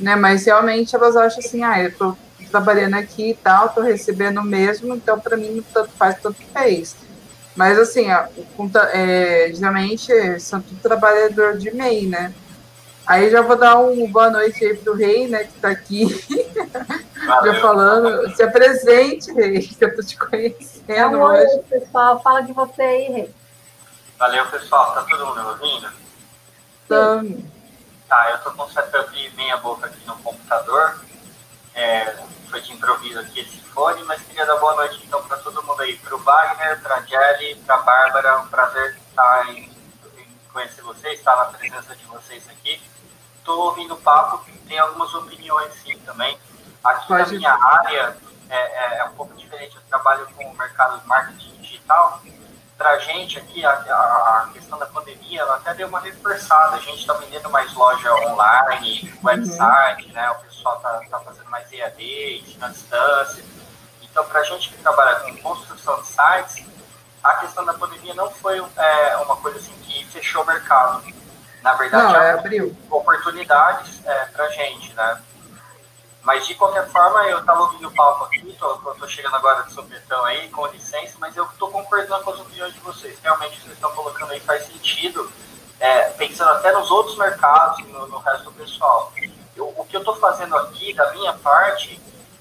né? Mas realmente elas acham assim, ah, eu tô trabalhando aqui e tal, tô recebendo mesmo, então para mim tanto faz, tanto fez. Mas assim, é, geralmente são tudo trabalhador de MEI, né? Aí já vou dar um boa noite aí pro rei, né, que tá aqui. já falando. Se apresente, rei, que eu tô te conhecendo Oi, hoje. pessoal. Fala de você aí, rei. Valeu, pessoal. Tá todo mundo ouvindo? Tá. Tá, eu tô com um setup meia boca aqui no computador. É, foi de improviso aqui esse fone, mas queria dar boa noite então para todo mundo aí, para o Wagner, para a Jelly, para a Bárbara, um prazer estar em, em conhecer vocês, estar na presença de vocês aqui. Estou ouvindo o papo, tem algumas opiniões sim também. Aqui na minha área é, é, é, um pouco diferente, eu trabalho com o mercado de marketing digital. Para a gente aqui, a, a, questão da pandemia, ela até deu uma reforçada. A gente está vendendo mais loja online, website, uhum. né? O pessoal está tá fazendo mais EAD, ensino distância. Então, para a gente que trabalha com construção de sites, a questão da pandemia não foi é, uma coisa assim que fechou o mercado. Na verdade, não, é, abriu oportunidades é, para a gente, né? Mas de qualquer forma, eu estava ouvindo o papo aqui, estou chegando agora de sopetão aí, com licença, mas eu estou concordando com as opiniões de vocês. Realmente, vocês estão colocando aí faz sentido, é, pensando até nos outros mercados, no, no resto do pessoal. Eu, o que eu estou fazendo aqui, da minha parte,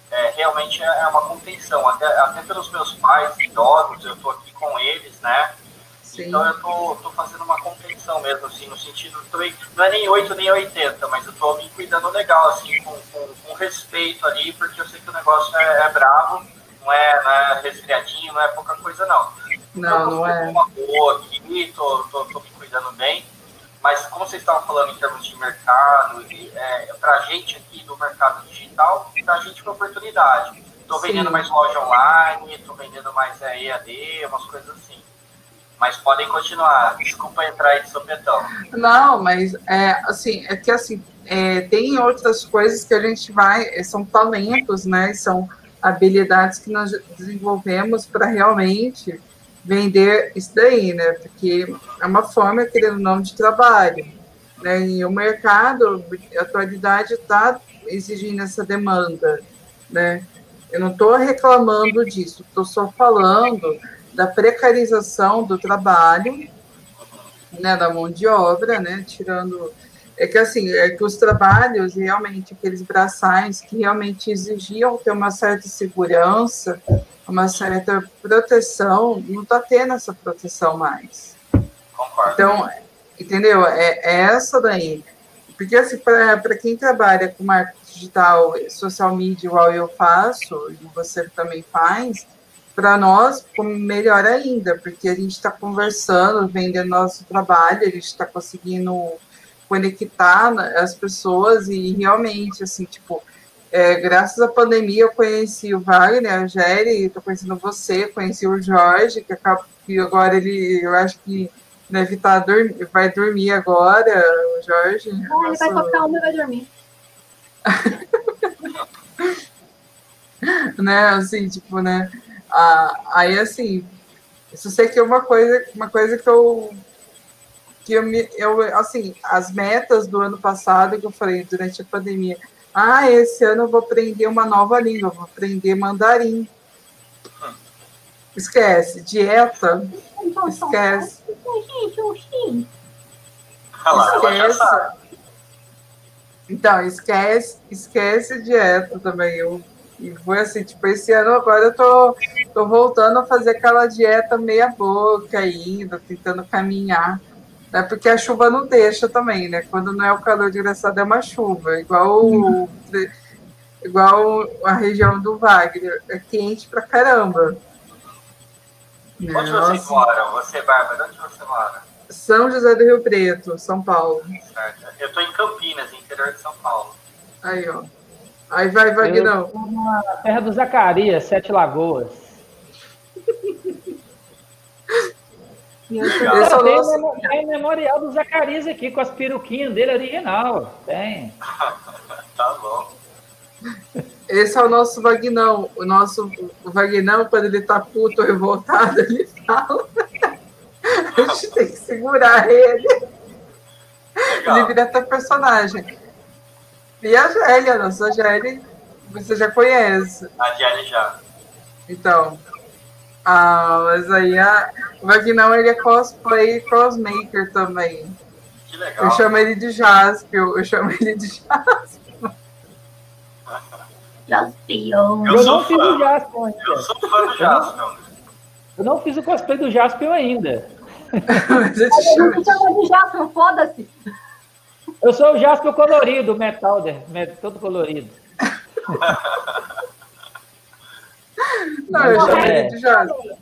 é, realmente é, é uma contenção. Até, até pelos meus pais idosos, eu estou aqui com eles, né? Sim. Então eu tô, tô fazendo uma contenção mesmo, assim, no sentido, também, não é nem 8 nem 80, mas eu tô me cuidando legal, assim, com, com, com respeito ali, porque eu sei que o negócio é, é bravo, não é, não é resfriadinho, não é pouca coisa não. Não, não é. uma boa aqui, tô, tô, tô me cuidando bem. Mas como vocês estavam falando em termos de mercado, é, para a gente aqui do mercado digital, para a gente é uma oportunidade. Estou vendendo mais loja online, estou vendendo mais é, EAD, umas coisas assim. Mas podem continuar. Desculpa entrar aí de sopetão. Não, mas é assim, é que assim, é, tem outras coisas que a gente vai, é, são talentos, né? São habilidades que nós desenvolvemos para realmente vender isso daí, né? Porque é uma forma, querendo ou não, de trabalho. Né? E o mercado, a atualidade, está exigindo essa demanda, né? Eu não estou reclamando disso, estou só falando da precarização do trabalho, né, da mão de obra, né, tirando é que assim, é que os trabalhos realmente aqueles braçais que realmente exigiam ter uma certa segurança, uma certa proteção, não está tendo essa proteção mais. Concordo. Então, entendeu? É, é essa daí. Porque, assim, para quem trabalha com marketing digital, social media, igual eu faço, e você também faz, para nós, melhor ainda, porque a gente está conversando, vendendo nosso trabalho, a gente está conseguindo conectar as pessoas e realmente, assim, tipo, é, graças à pandemia, eu conheci o Wagner, a Géry, estou conhecendo você, conheci o Jorge, que, acaba, que agora ele, eu acho que deve estar, tá vai dormir agora, o Jorge. Ah, nosso... ele vai tocar uma e vai dormir. né, assim, tipo, né, ah, aí, assim, isso sei que é uma coisa, uma coisa que eu que eu, me, eu, assim, as metas do ano passado que eu falei durante a pandemia, ah, esse ano eu vou aprender uma nova língua, vou aprender mandarim. Esquece, dieta, esquece. Esquece. Então, esquece, esquece dieta também. Eu, e foi assim, tipo, esse ano agora eu tô, tô voltando a fazer aquela dieta meia boca ainda, tentando caminhar. É porque a chuva não deixa também, né? Quando não é o calor desgraçado, é uma chuva. Igual, uhum. igual a região do Wagner. É quente pra caramba. Onde vocês moram? Você, Bárbara, onde você mora? São José do Rio Preto, São Paulo. Certo. Eu estou em Campinas, interior de São Paulo. Aí, ó. Aí vai, Vagnão. Na terra do Zacarias, Sete Lagoas. É tem, nosso... tem memorial do Zacarias aqui, com as peruquinhas dele original. Tem. tá bom. Esse é o nosso Vagnão. O nosso o Vagnão, quando ele tá puto, revoltado, ele fala. A gente tem que segurar ele. Legal. Ele vira até personagem. E a Gélia, a nossa Gélia, você já conhece. A Gélia já. Então. Ah, mas aí a, o Vagnão ele é cosplay e crossmaker também. Que legal. Eu chamo ele de Jaspio, eu chamo ele de Jaspio. Jaspion. Eu, eu não fiz o Jaspion ainda. Eu sou fã do Jaspion. Eu não fiz o cosplay do Jaspion ainda. Mas eu te chamo de Jaspion, foda-se. Eu sou o Jaspion colorido, metal, todo colorido. não, eu ele de Jaspion.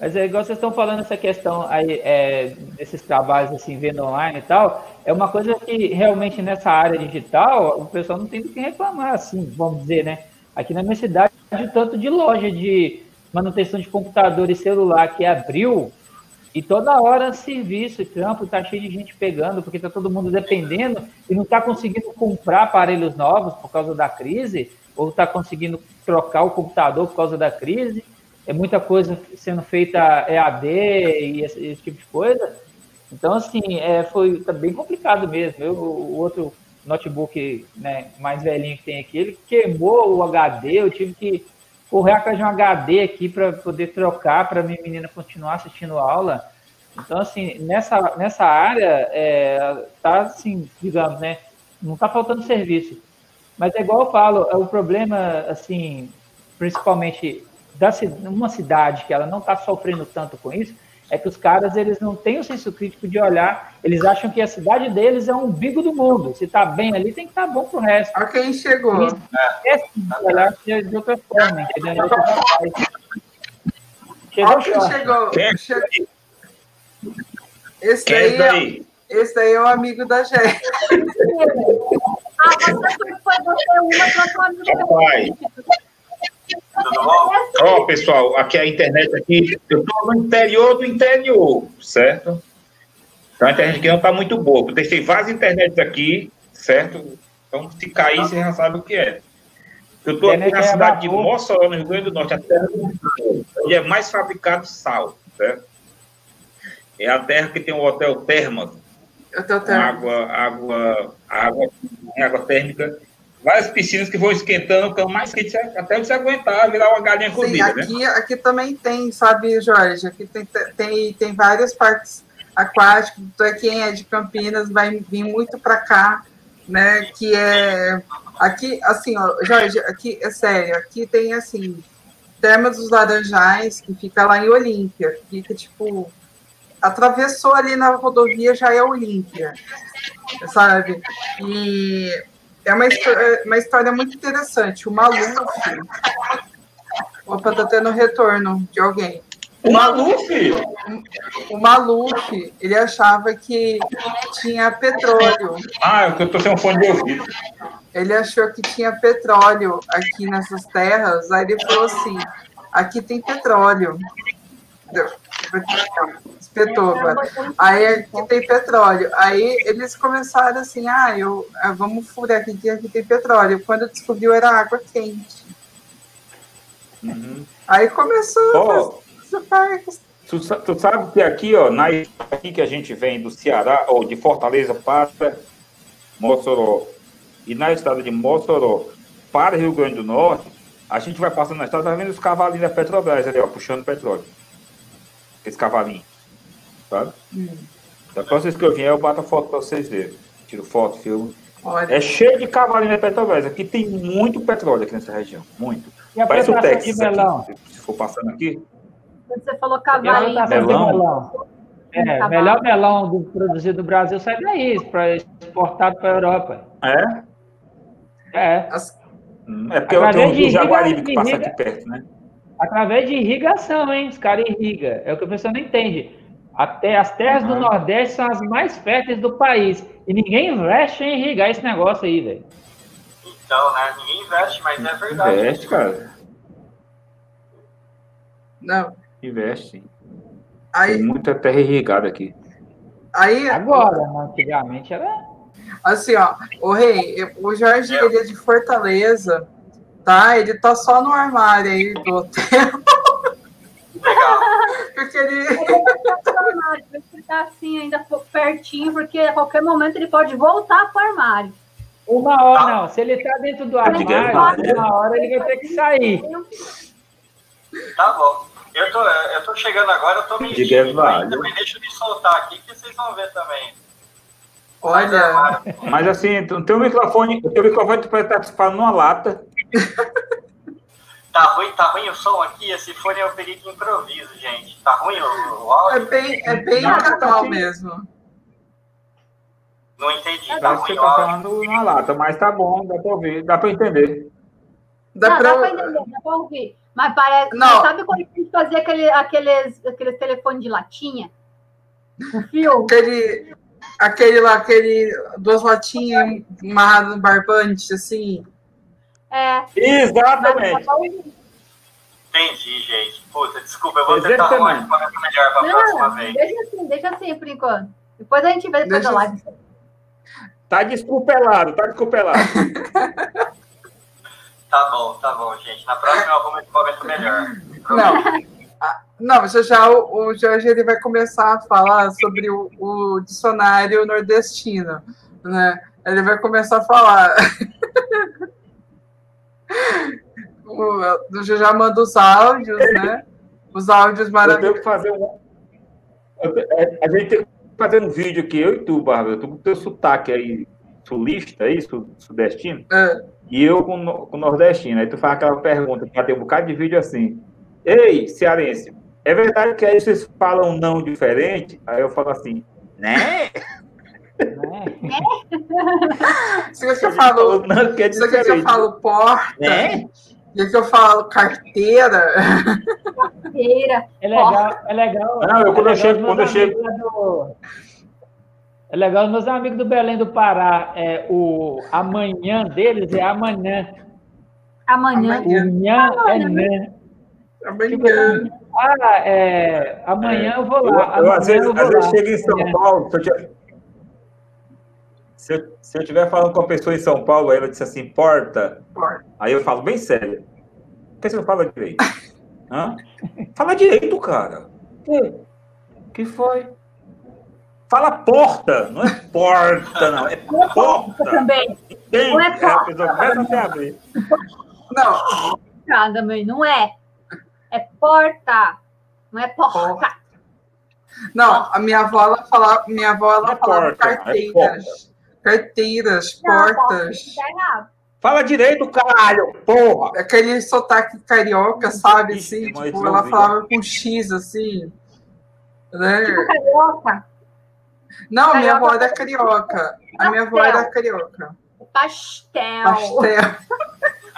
Mas é igual vocês estão falando essa questão aí, é, desses trabalhos assim, vendo online e tal, é uma coisa que realmente nessa área digital o pessoal não tem do que reclamar, assim, vamos dizer, né? Aqui na minha cidade, o tanto de loja de manutenção de computador e celular que abriu, e toda hora serviço trampo tá cheio de gente pegando, porque tá todo mundo dependendo e não tá conseguindo comprar aparelhos novos por causa da crise, ou tá conseguindo trocar o computador por causa da crise é muita coisa sendo feita EAD e esse, esse tipo de coisa. Então, assim, é, foi tá bem complicado mesmo. Eu, o outro notebook né, mais velhinho que tem aqui, ele queimou o HD, eu tive que correr atrás de um HD aqui para poder trocar para minha menina continuar assistindo aula. Então, assim, nessa, nessa área, é, tá assim, digamos, né, não está faltando serviço. Mas é igual eu falo, é o problema, assim, principalmente da, uma cidade que ela não está sofrendo tanto com isso, é que os caras eles não têm o senso crítico de olhar, eles acham que a cidade deles é um umbigo do mundo. Se está bem ali, tem que estar tá bom para o resto. Olha quem chegou. é de olhar de outra forma, entendeu? Chegou, Olha quem chegou. Quem? chegou. Esse, daí é, esse daí é o amigo da gente. ah, você foi você uma para sua amiga. Ó, oh, pessoal, aqui a internet aqui, eu estou no interior do interior, certo? Então a internet aqui não está muito boa. Eu deixei várias internets aqui, certo? Então, se cair, você já sabe o que é. Eu estou aqui na cidade de Mossoró, no Rio Grande do Norte, a terra onde é mais fabricado sal, certo? É a terra que tem o hotel Terma. Hotel Terma. Água, água, água, água térmica várias piscinas que vão esquentando, ficando mais quente até você aguentar, virar uma galinha Sim, cozida. Né? Aqui, né? aqui também tem, sabe, Jorge? Aqui tem, tem, tem várias partes aquáticas. Então, quem é de Campinas vai vir muito para cá, né? Que é. Aqui, assim, ó, Jorge, aqui é sério, aqui tem assim. Termas dos Laranjais, que fica lá em Olímpia, fica tipo. Atravessou ali na rodovia, já é Olímpia, sabe? E é uma, é uma história muito interessante. O Maluf. Opa, tá tendo retorno de alguém. O Maluf? O Maluf, ele achava que tinha petróleo. Ah, eu tô sem um fone de ouvido. Ele achou que tinha petróleo aqui nessas terras. Aí ele falou assim: aqui tem petróleo. Espetou. Aí aqui tem petróleo. Aí eles começaram assim, ah, eu, ah, vamos furar aqui que aqui tem petróleo. Quando descobriu era água quente. Uhum. Aí começou oh, tu, tu sabe que aqui, ó, na aqui que a gente vem do Ceará, ou de Fortaleza para Mossoró, e na estrada de Mossoró para Rio Grande do Norte, a gente vai passando na estrada, vai vendo os cavalinhos da Petrobras ali, ó, puxando petróleo esse cavalinho. Sabe? Hum. Da próxima vez que eu vier, eu bato a foto para vocês verem. Tiro foto, filme. Olha. É cheio de cavalinho da Petrobras. Aqui tem muito petróleo aqui nessa região. Muito. Parece o Texas. Aqui, se for passando aqui. Você falou cavalinho. Melão. melão. É, melhor melão do, produzido no Brasil sai daí, para exportado para a Europa. É? É. As... Hum, é porque eu tenho um Jaguaribe que passa aqui perto, né? Através de irrigação, hein? Os caras irrigam. É o que a pessoa não entende. Até as terras uhum. do Nordeste são as mais férteis do país. E ninguém investe em irrigar esse negócio aí, velho. Então, né? Ninguém investe, mas é verdade. Investe, cara. Não. Investe. Aí... Tem muita terra irrigada aqui. Aí, Agora, antigamente era. Assim, ó, o rei, o Jorge ele é de Fortaleza, tá? Ele tá só no armário aí do hotel. Legal. porque ele. Ele tá assim, ainda pertinho, porque a qualquer momento ele pode voltar pro armário. Uma hora, não. Se ele tá dentro do armário, uma hora ele vai ter que sair. Tá bom. Eu tô, eu tô chegando agora, eu tô me enchendo deixa eu me soltar aqui que vocês vão ver também. Olha. Mas assim, o teu microfone, o teu microfone tu pode estar numa lata. Tá ruim, tá ruim o som aqui? Esse fone eu peguei de improviso, gente. Tá ruim o, o áudio? É bem, é bem natural mesmo. Não entendi. Tá Parece ruim que você tá falando numa lata, mas tá bom, dá pra ouvir, dá pra entender. Dá, não, pra... dá pra entender, dá pra ouvir. Mas parece. Não. Sabe quando a gente fazia aquele, aqueles, aqueles telefones de latinha? O fio? Aquele, aquele lá, aquele. Duas latinhas amarradas no barbante, assim. É. Exatamente. Entendi, gente. Puta, desculpa, eu vou tentar arrumar de forma melhor para a próxima vez. Deixa assim, deixa assim por enquanto. Depois a gente vê depois da live. Tá desculpelado, tá desculpelado. Tá bom, tá bom, gente. Na próxima eu arrumo equipamento melhor. Não. Não, já já o, o Jorge ele vai começar a falar sobre o, o dicionário nordestino, né? Ele vai começar a falar. o, já manda os áudios, né? Os áudios maravilhosos. Eu tenho que fazer um. É, a gente tem que fazer um vídeo aqui, eu e tu, Bárbara, tu com o teu sotaque aí, sulista, aí, sudestino. É. E eu com, com nordestino. Aí tu faz aquela pergunta, que tem um bocado de vídeo assim. Ei, cearense, é verdade que aí vocês falam não diferente? Aí eu falo assim, né? Se você falo, não, que é se eu falo porta, né? E que eu falo carteira. Carteira. É legal, é legal. Não, eu, quando, é eu chego, quando eu chego. Do... É legal, meus amigos do Belém do Pará, é, o amanhã deles é amanhã. Amanhã. Amanhã é né. Amanhã. Ah, é, amanhã eu vou lá. Eu, eu às vezes, eu às vezes chego em São é. Paulo, se eu, tiver, se, eu, se eu estiver falando com uma pessoa em São Paulo, ela disse assim, porta. porta. Aí eu falo bem sério. Por que você não fala direito? Hã? Fala direito, cara. O que foi? Fala porta, não é porta, não. É porta. Também. Tem, não é porta. É, a abrir. Não. Também, não é. É porta. Não é porta. Não, a minha avó, ela falava, minha avó, ela é falava porta, é. É carteiras, não, portas. Tá Fala direito, caralho, porra! Aquele sotaque carioca, sabe, assim, tipo, ela falava com X, assim, né? Tipo carioca? Não, carioca. minha avó era carioca. A minha avó era carioca. Pastel. Pastel.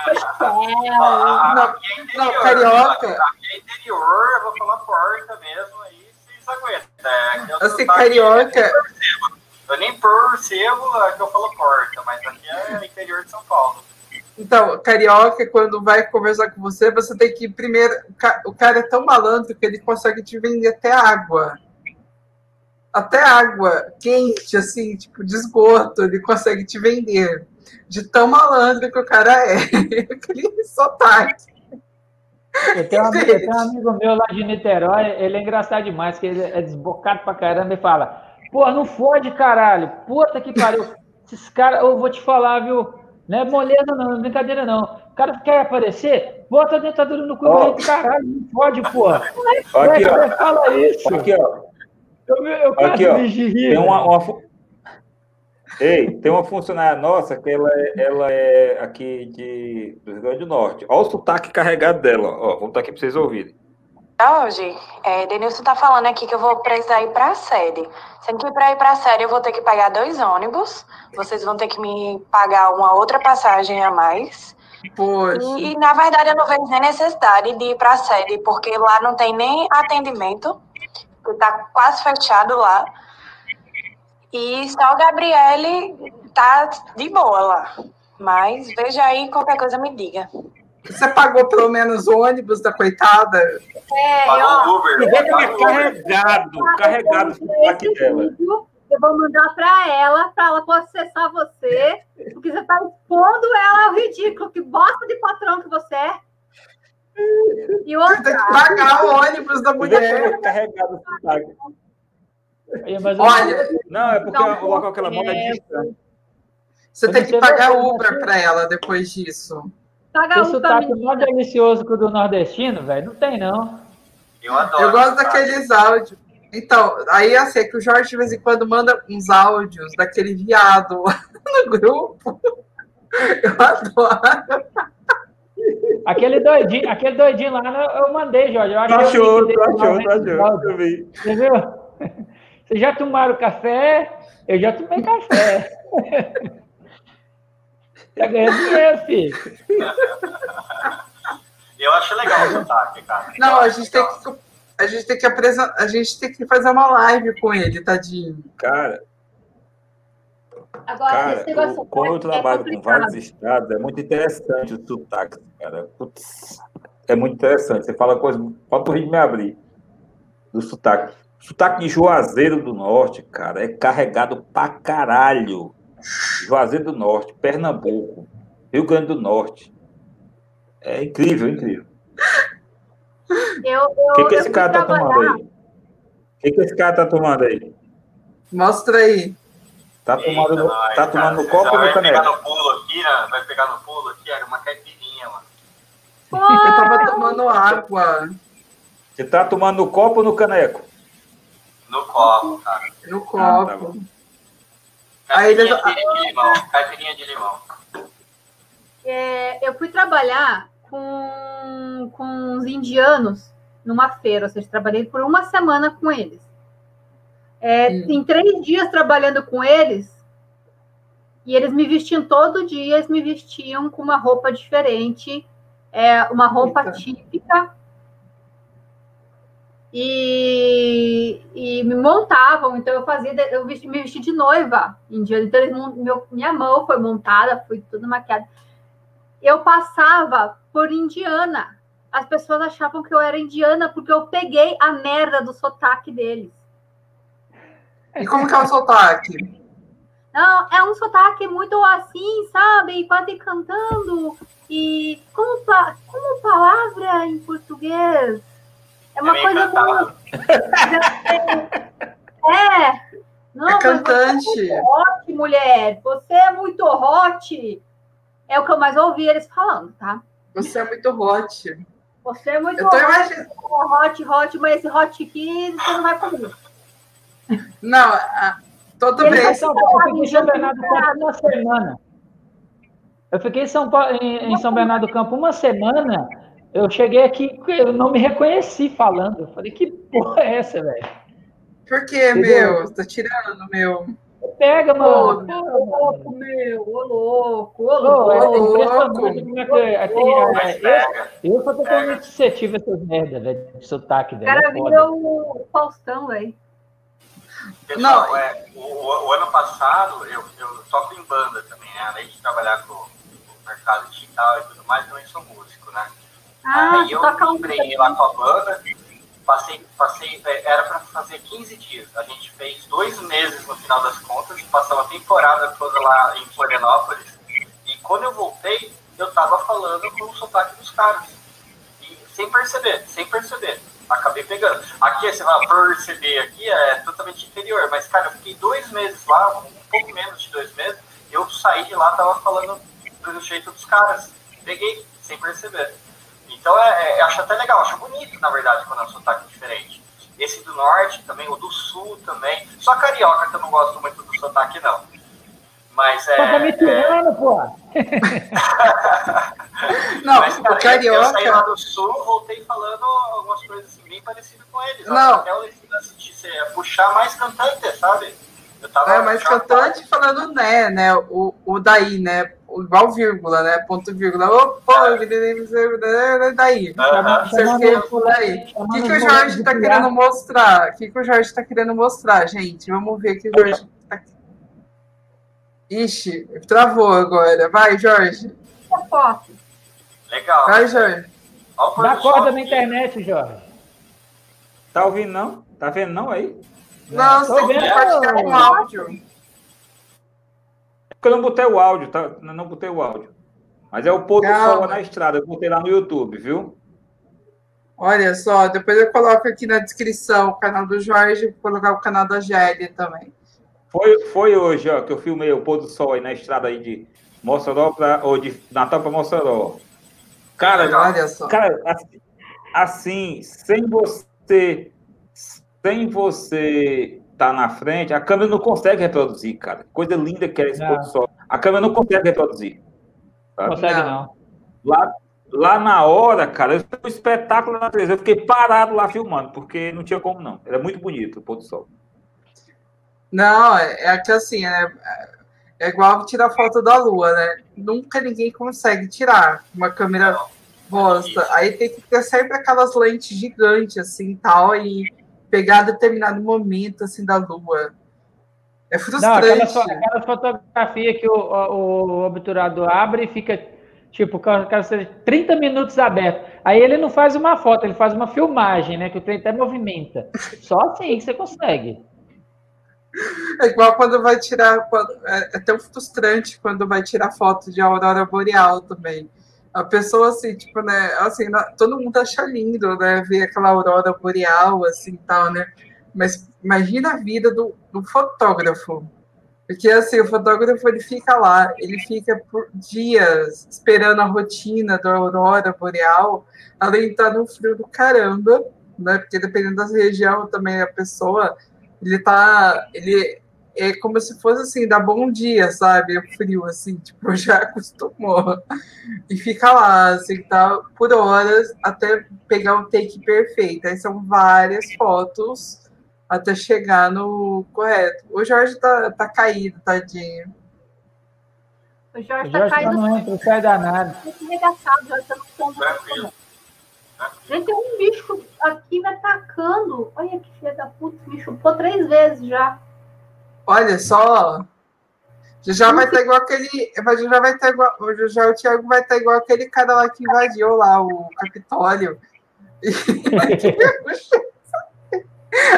Pastel. Ah, não, é não, carioca. Aqui é interior, eu vou falar porta mesmo, aí vocês aguentam. É, assim, carioca. Eu nem percebo é que eu falo porta, mas aqui é interior de São Paulo. Então, carioca, quando vai conversar com você, você tem que primeiro. O cara é tão malandro que ele consegue te vender até água até água quente, assim, tipo, de esgoto, ele consegue te vender. De tão malandro que o cara é. Aquele sotaque. Eu tenho, um amigo, eu tenho, um amigo, meu lá de Niterói, ele é engraçado demais, que ele é desbocado pra caramba e fala: Pô, não fode, caralho. Puta que pariu. Esses caras, eu vou te falar, viu? Não é moleza, não, não é brincadeira, não. O cara quer aparecer? Bota a dentadura no cu oh. caralho, não fode, porra. Aqui, ó. Fala isso. Aqui, ó. Eu, eu Aqui, ó, tem uma, uma, Ei, tem uma funcionária nossa que ela é, ela é aqui de, do Rio Grande do Norte. Olha o sotaque carregado dela. Ó, vou botar aqui para vocês ouvirem. Hoje, é, Denilson está falando aqui que eu vou precisar ir para a sede. Sendo que para ir para a sede eu vou ter que pagar dois ônibus. Vocês vão ter que me pagar uma outra passagem a mais. E, e, na verdade, eu não vejo nem necessidade de ir para a sede, porque lá não tem nem atendimento, está quase fechado lá. E só o Gabriele tá de boa lá. Mas veja aí, qualquer coisa me diga. Você pagou pelo menos o ônibus da coitada? É, Pagou o Uber. Uber. Carregado, carregado o aqui dela. Eu vou mandar para ela, para ela processar você, porque você está expondo ela ao ridículo. Que bosta de patrão que você é. E outra, você tem que pagar o ônibus da mulher. Carregado Olha, não, é porque o local que ela mora é distante. Você tem que pagar Uber para ela depois disso. Paga Esse sotaque mais delicioso que o do nordestino, velho, não tem, não. Eu adoro. Eu gosto daqueles áudios. Então, aí assim, é que o Jorge de vez em quando manda uns áudios daquele viado no grupo. Eu adoro. Aquele doidinho, aquele doidinho lá, eu mandei, Jorge. Eu acho achou, tu achou, tu achou. Entendeu? Vocês já tomaram café? Eu já tomei café. tá ganhando dinheiro, filho. Eu acho legal o sotaque, cara. Não, a gente tem que a gente tem que apresentar, a gente tem que fazer uma live com ele, tadinho. Cara. Agora, cara, eu, como eu é trabalho é com vários estados, é muito interessante o sotaque, cara. Putz, é muito interessante. Você fala coisa, pode o rir me abrir do sotaque. Sotaque de Juazeiro do Norte, cara, é carregado pra caralho. Juazeiro do Norte, Pernambuco, Rio Grande do Norte. É incrível, incrível. Eu, o que, que esse cara tá tomando aí? O que, que esse cara tá tomando aí? Mostra aí. Tá tomando, Eita, no, tá cara, tomando no copo ou no caneco? Vai pegar no pulo aqui? Vai pegar no pulo aqui, era uma caipirinha, mano. Eu tava tomando água. Você tá tomando no copo ou no caneco? No copo, cara. No copo. Ah, tá caipirinha, de, de limão. Caipirinha de limão. É, eu fui trabalhar com, com os indianos numa feira, ou seja, trabalhei por uma semana com eles. É, hum. Em três dias trabalhando com eles, e eles me vestiam todo dia, eles me vestiam com uma roupa diferente, é, uma roupa Eita. típica, e, e, me montavam, então eu fazia, eu vesti, me vesti de noiva indiana, então eles, meu, minha mão foi montada, fui tudo maquiada. Eu passava por indiana. As pessoas achavam que eu era indiana porque eu peguei a merda do sotaque deles. E como que é o sotaque? Não, é um sotaque muito assim, sabe? Quase cantando. E como, como palavra em português? É uma coisa muito. É. Não, é cantante. Você é hot, mulher. Você é muito hot. É o que eu mais ouvi eles falando, tá? Você é muito hot. Você é muito eu tô hot, imaginando... hot, hot, mas esse hot aqui você não vai comer. Não, a... todo bem. Eu fiquei em São Bernardo do Campo uma semana. Eu fiquei em São, Paulo, em, em São Bernardo do Campo uma semana. Eu cheguei aqui, eu não me reconheci falando. Eu falei, que porra é essa, velho? Por que, meu? Tá tirando, meu. Pega, mano. Ô, louco, meu. Ô, louco. Ô, louco. É impressionante como é é. Assim, é, eu sou totalmente suscetível a essas merdas, velho. De sotaque, velho. O cara virou o Faustão, velho. Pessoal, não. É, o, o, ano passado eu, eu toco em banda também, né? Além de trabalhar com o mercado digital e tudo mais, também sou músico, né? Ah, Aí eu empreendei lá com a banda Passei, passei, é, era para fazer 15 dias. A gente fez dois meses no final das contas, passou a temporada toda lá em Florianópolis. E quando eu voltei, eu tava falando com o sotaque dos caras. E sem perceber, sem perceber. Acabei pegando. Aqui, você vai perceber, aqui é totalmente interior. Mas, cara, eu fiquei dois meses lá, um pouco menos de dois meses. Eu saí de lá, tava falando do jeito dos caras. Peguei, sem perceber. Então, é, é, acho até legal, acho bonito, na verdade, quando é um sotaque diferente. Esse do norte também, o do sul também. Só carioca que eu não gosto muito do sotaque, não. Mas é. Tá me tirando, é... pô! não, Mas, cara, o carioca. Eu saí lá do sul, voltei falando algumas coisas assim, bem parecidas com eles. Não. Até o puxar mais cantante, sabe? Eu tava é, mais cantante falando né, né? O, o daí, né? Igual vírgula, né? Ponto vírgula. Opa, daí. daí. O que, que o Jorge está querendo mostrar? O que, que o Jorge está querendo mostrar, gente? Vamos ver o que o Jorge está Ixi, travou agora. Vai, Jorge. Legal. Vai, Jorge. Dá corda na internet, Jorge. Tá ouvindo, não? Tá vendo, não, aí? Não, você tem que compartilhar com áudio. Porque eu não botei o áudio, tá? Não botei o áudio. Mas é o pôr do sol na estrada. Eu botei lá no YouTube, viu? Olha só, depois eu coloco aqui na descrição o canal do Jorge, vou colocar o canal da Gélia também. Foi, foi hoje, ó, que eu filmei o pôr do sol aí na estrada aí de Mossoró para ou de Natal para Mossoró. Cara, olha só. Cara, assim, assim, sem você sem você tá na frente, a câmera não consegue reproduzir, cara. Coisa linda que é esse pôr do sol. A câmera não consegue reproduzir. Sabe? Consegue não. Lá, lá na hora, cara, eu um espetáculo na natureza. Eu fiquei parado lá filmando, porque não tinha como não. Era muito bonito o pôr do sol. Não, é, é que assim, é, é igual tirar foto da lua, né? Nunca ninguém consegue tirar uma câmera bosta. Aí tem que ter sempre aquelas lentes gigantes, assim, tal, e pegar determinado momento, assim, da lua. É frustrante. Não, aquela, aquela fotografia que o, o, o obturador abre e fica, tipo, 30 minutos aberto. Aí ele não faz uma foto, ele faz uma filmagem, né? Que o trem até movimenta. Só assim que você consegue. É igual quando vai tirar. É, é tão frustrante quando vai tirar foto de aurora boreal também. A pessoa, assim, tipo, né? Assim, todo mundo acha lindo, né? Ver aquela aurora boreal, assim, tal, né? Mas imagina a vida do, do fotógrafo. Porque, assim, o fotógrafo, ele fica lá, ele fica por dias esperando a rotina da aurora boreal, além de estar no frio do caramba, né? Porque dependendo da região também a pessoa ele tá. Ele é como se fosse assim, dá bom dia, sabe? O frio, assim, tipo, já acostumou. E fica lá, assim, tá por horas até pegar o take perfeito. Aí são várias fotos até chegar no correto. O Jorge tá, tá caído, tadinho. O Jorge, o tá Jorge tá caído. Não entra, sai danado. Arregaçado, Jorge tá no fundo. Gente, tem um bicho aqui me atacando. Olha que filha da puta, me chupou três vezes já. Olha só. Já vai estar igual aquele. Já vai estar igual. Já o Thiago vai estar igual aquele cara lá que invadiu lá o Capitólio.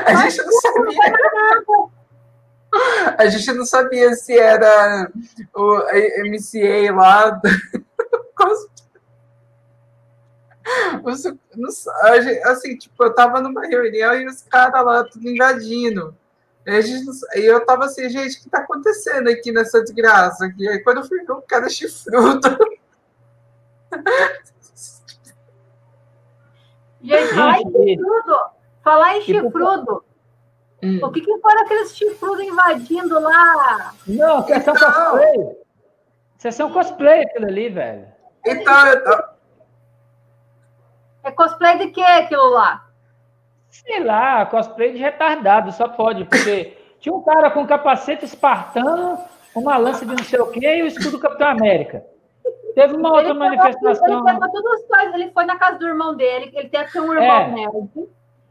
A gente não sabia. A gente não sabia se era o MCA lá. assim, tipo, eu tava numa reunião e os caras lá tudo invadindo. E eu tava assim, gente, o que tá acontecendo aqui nessa desgraça? Aqui? Aí quando eu fui ver um cara chifrudo. Gente, falar em chifrudo, falar em chifrudo. Hum. O que, que foram aqueles chifrudos invadindo lá? Não, sessão então... cosplay. Sessão cosplay aquilo ali, velho. Então, eu, é cosplay de que aquilo lá? Sei lá, cosplay de retardado, só pode, porque tinha um cara com capacete espartano, uma lança de não sei o quê e o escudo do Capitão América. Teve uma outra ele manifestação. Ele, coisas, ele foi na casa do irmão dele, ele tem um irmão é. nerd.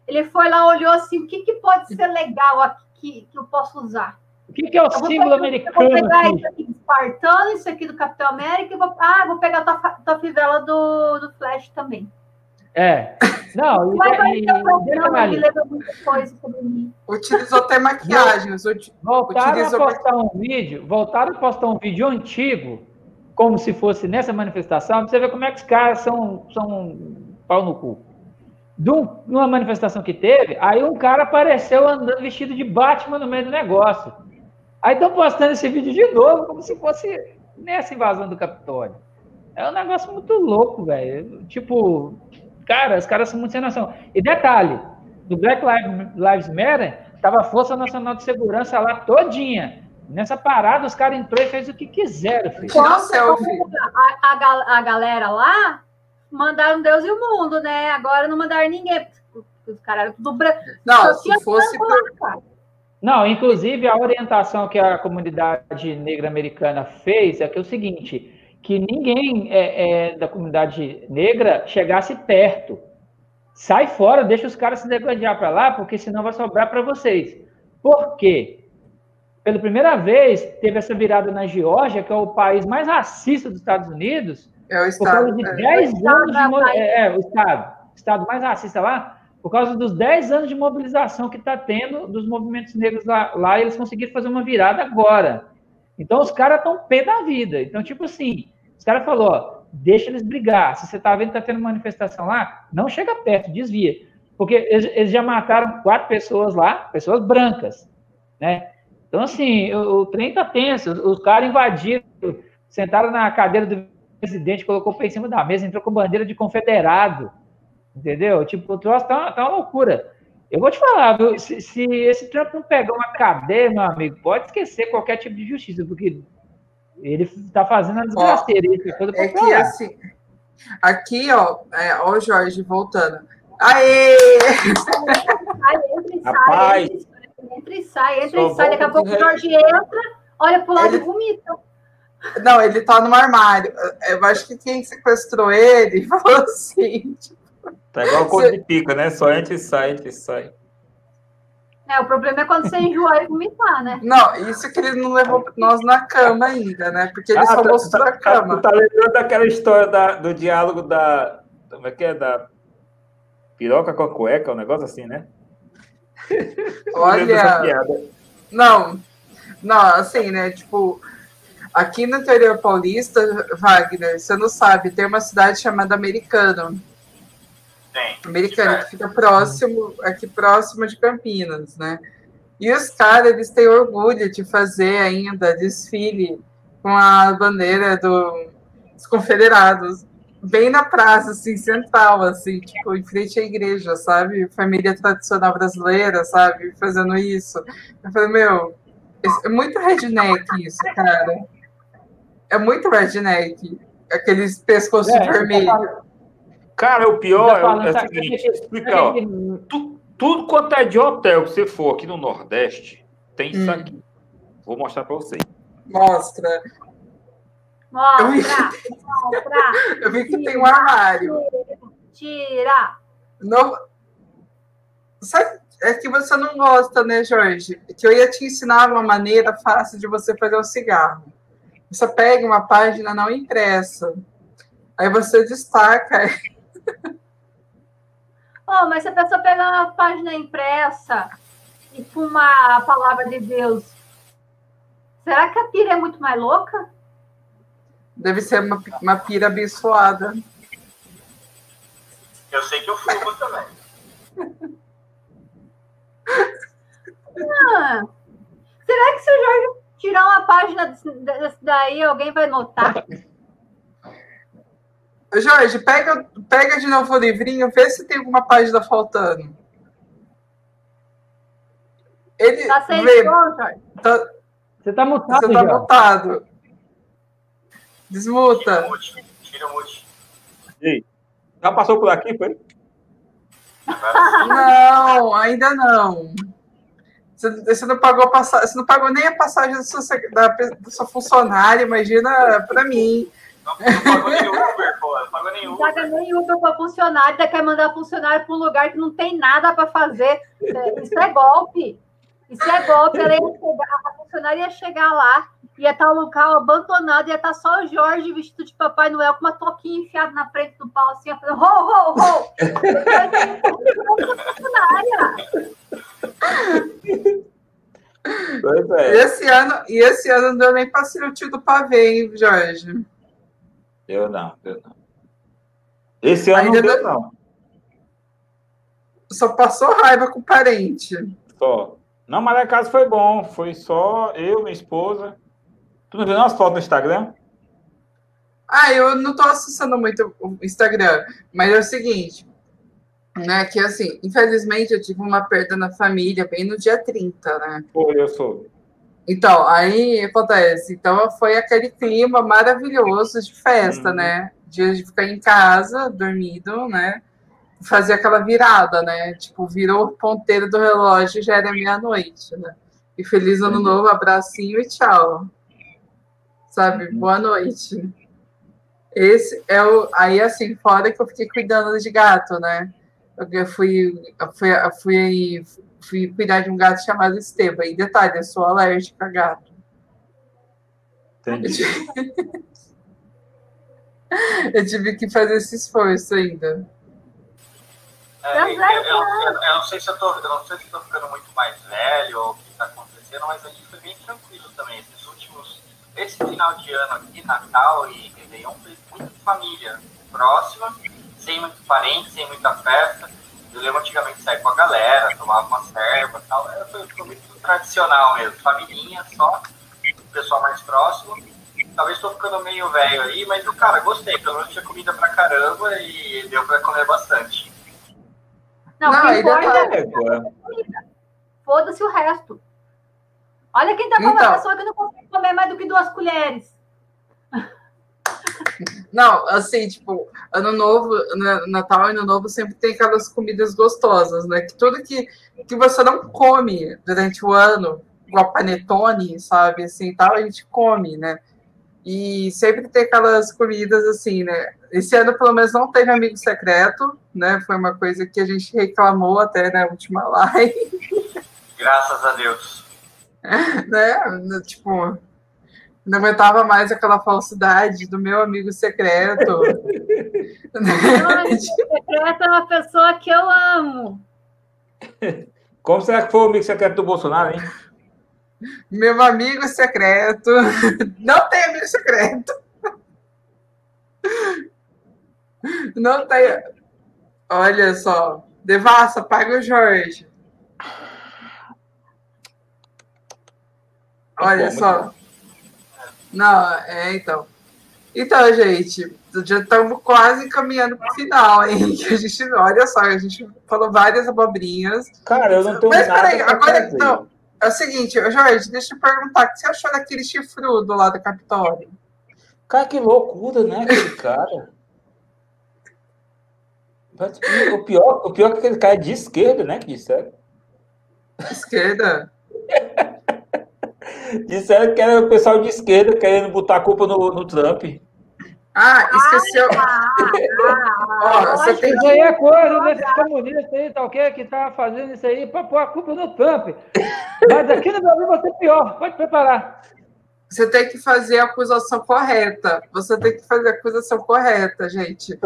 Ele foi lá, olhou assim, o que, que pode ser legal aqui que eu posso usar? O que, que é o símbolo americano? Eu vou pegar aqui? isso aqui do Espartano, isso aqui do Capitão América, e vou, ah, vou pegar a tua, tua fivela do, do Flash também. É. Não, e, e, e Utilizou até maquiagem. Voltaram utilizou... a postar um vídeo, voltaram a postar um vídeo antigo, como se fosse nessa manifestação, pra você ver como é que os caras são, são pau no cu. De uma manifestação que teve, aí um cara apareceu andando vestido de Batman no meio do negócio. Aí estão postando esse vídeo de novo, como se fosse nessa invasão do Capitólio. É um negócio muito louco, velho. Tipo, Cara, os caras são muito sem noção. E detalhe, do Black Lives Matter, tava a Força Nacional de Segurança lá todinha. Nessa parada, os caras entrou e fez o que quiseram. Filho. Nossa, a, a, a galera lá mandaram Deus e o mundo, né? Agora não mandaram ninguém. Os caras do Brasil. Não, se fosse. Por... Não, inclusive a orientação que a comunidade negra americana fez é que é o seguinte, que ninguém é, é, da comunidade negra chegasse perto. Sai fora, deixa os caras se degradar para lá, porque senão vai sobrar para vocês. Por quê? Pela primeira vez, teve essa virada na Geórgia, que é o país mais racista dos Estados Unidos. É o Estado. Por causa de 10 é. anos de. É, é, o Estado. O Estado mais racista lá por causa dos 10 anos de mobilização que está tendo dos movimentos negros lá, lá, eles conseguiram fazer uma virada agora. Então, os caras estão pé da vida. Então, tipo assim, os caras falaram, deixa eles brigar. Se você está vendo que está tendo manifestação lá, não chega perto, desvia. Porque eles, eles, já mataram quatro pessoas lá, pessoas brancas, né? Então, assim, o, o trem está tenso. Os, os caras invadiram, sentaram na cadeira do presidente, colocou o pé em cima da mesa, entrou com bandeira de confederado. Entendeu? Tipo, o troço tá, tá uma loucura. Eu vou te falar, viu? Se, se, esse Trump não pegar uma cadeia, meu amigo, pode esquecer qualquer tipo de justiça, porque ele tá fazendo a desgraceira. É, é que assim, aqui, ó, é, ó, o Jorge voltando. Aê! entra e sai, entra e sai, entra e sai. Daqui a pouco o Jorge entra, olha pro lado ele... e vomita. Não, ele tá no armário. Eu acho que quem sequestrou ele falou assim: tipo, Tá igual a cor de pica, né? Só entra e sai, entra e sai. É, o problema é quando você enjoar e vomitar, né? Não, isso que ele não levou nós na cama ainda, né? Porque ele ah, só tá, mostrou tá, a cama. Tu tá lembrando daquela história da, do diálogo da. Como é que é? Da piroca com a cueca, um negócio assim, né? Olha. Não, não, assim, né? Tipo, aqui no interior paulista, Wagner, você não sabe, tem uma cidade chamada Americano. Tem. Americana, que fica próximo, aqui próximo de Campinas, né? E os caras, eles têm orgulho de fazer ainda desfile com a bandeira do, dos confederados, bem na praça, assim, central, assim, tipo, em frente à igreja, sabe? Família tradicional brasileira, sabe? Fazendo isso. Eu falei, meu, é muito redneck isso, cara. É muito redneck. Aqueles pescoços é, vermelhos. Cara, o pior é, é o seguinte, explica, ó, tu, tudo quanto é de hotel que você for aqui no Nordeste, tem isso hum. aqui. Vou mostrar para vocês. Mostra. Mostra, mostra. Eu vi que tem um armário. Tira. Não... Sabe, é que você não gosta, né, Jorge? Que eu ia te ensinar uma maneira fácil de você fazer um cigarro. Você pega uma página não impressa, aí você destaca Oh, mas se a pessoa pegar uma página impressa e fumar a palavra de Deus, será que a pira é muito mais louca? Deve ser uma, uma pira abençoada. Eu sei que eu fumo também. Ah, será que se o Jorge tirar uma página desse daí, alguém vai notar? Jorge, pega, pega de novo o livrinho, vê se tem alguma página faltando. Ele tá sem vê, Jorge. Tá, você tá mutado, Você tá já. mutado. Desmuta. Tira o mute. Tira o mute. Ei, já passou por aqui, foi? Não, ainda não. Você, você não pagou passagem, você não pagou nem a passagem da sua, da, da sua funcionária, imagina para mim. Não, pagou nem Uber, pô. Não pagou nem Uber. Paga nem Uber para funcionário, quer mandar funcionário para um lugar que não tem nada para fazer. Isso é golpe. Isso é golpe. Ela ia chegar, a funcionária ia chegar lá, ia estar o local abandonado, ia estar só o Jorge vestido de Papai Noel com uma toquinha enfiada na frente do pau, assim, falando: ho, ho, ho! Pois é. E esse ano, e esse ano não deu nem para ser o tio do pavê, hein, Jorge? Eu não, eu não. Esse ano Ainda não deu, não. Só passou raiva com o parente. Só. Não, mas a casa foi bom. Foi só eu, minha esposa. Tu não viu as fotos no Instagram? Ah, eu não tô acessando muito o Instagram, mas é o seguinte, né, que assim, infelizmente eu tive uma perda na família bem no dia 30, né? Foi, eu sou. Então, aí acontece. Então, foi aquele clima maravilhoso de festa, uhum. né? De ficar em casa, dormindo, né? Fazer aquela virada, né? Tipo, virou o ponteiro do relógio já era meia-noite, né? E feliz ano novo, abracinho e tchau. Sabe? Boa noite. Esse é o. Aí, assim, fora que eu fiquei cuidando de gato, né? Eu fui, eu fui, eu fui, fui cuidar de um gato chamado Esteban. E detalhe, eu sou alérgica a gato. Entendi. Eu tive que fazer esse esforço ainda. É, eu, eu, eu, eu, não sei se eu tô, eu não sei se estou ficando muito mais velho ou o que está acontecendo, mas a gente foi bem tranquilo também. Esses últimos, esse final de ano aqui, Natal e Réveillon, foi muito família próxima, sem muito parente, sem muita festa. Eu lembro antigamente sair com a galera, tomava uma serva e tal. Foi, foi muito tradicional mesmo, família só, o pessoal mais próximo. Talvez estou ficando meio velho aí, mas eu, cara, gostei. Pelo menos tinha comida pra caramba e deu pra comer bastante. Não, Não, o ainda tá- é. Foda-se o resto. Olha quem tá com Então. uma pessoa que não consegue comer mais do que duas colheres. Não, assim, tipo, ano novo, na- Natal e ano novo sempre tem aquelas comidas gostosas, né? Que tudo que, que você não come durante o ano, igual panetone, sabe, assim, tal, a gente come, né? E sempre tem aquelas comidas assim, né? Esse ano, pelo menos, não teve amigo secreto, né? Foi uma coisa que a gente reclamou até na última live, Graças a Deus. né? Tipo, não aguentava mais aquela falsidade do meu amigo secreto. Meu amigo secreto é uma pessoa que eu amo. Como será que foi o amigo secreto do Bolsonaro, hein? Meu amigo secreto. Não tem amigo secreto. Não tem. Olha só. Devassa, paga o Jorge. Olha só. Não, é, então. Então, gente, já estamos quase caminhando para o final, hein? A gente, olha só, a gente falou várias abobrinhas. Cara, eu não tenho Mas peraí, agora fazer. não. É o seguinte, Jorge, deixa eu perguntar, o que você achou daquele chifrudo lá do Capitólio? Cara, que loucura, né, aquele cara? O pior, o pior é que aquele cara é de esquerda, né, que disseram. Esquerda? Disseram que era o pessoal de esquerda querendo botar a culpa no, no Trump. Ah, esqueceu. Ah, Ó, você tem Isso aí é coisa desses comunistas aí, tá ok? Que tá fazendo isso aí para pôr a culpa no Trump. Mas aqui no Brasil vai ser pior. Pode preparar. Você tem que fazer a acusação correta. Você tem que fazer a acusação correta, gente.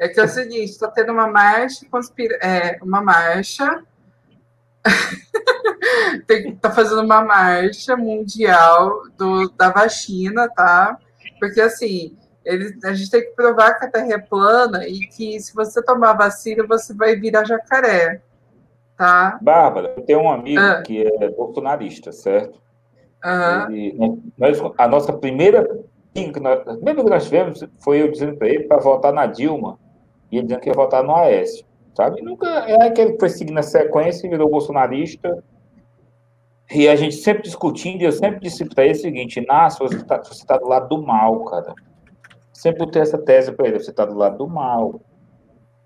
É que é o seguinte, está tendo uma marcha conspira... é, uma marcha. tem, tá fazendo uma marcha mundial do, da vacina, tá? Porque assim, ele, a gente tem que provar que a Terra é plana e que se você tomar vacina, você vai virar jacaré. Tá? Bárbara, eu tenho um amigo Ah. que é bolsonarista, certo? Aham. Ele- nós, a nossa primeira que nós, briga que nós tivemos foi eu dizendo para ele para votar na Dilma e ele dizendo que ia votar no Aécio, sabe? Nunca é aquele que foi seguindo a sequência e virou bolsonarista. E a gente sempre discutindo, e eu sempre disse para ele o seguinte: Inácio, você está tá do lado do mal, cara. Sempre botei essa tese para ele: você está do lado do mal.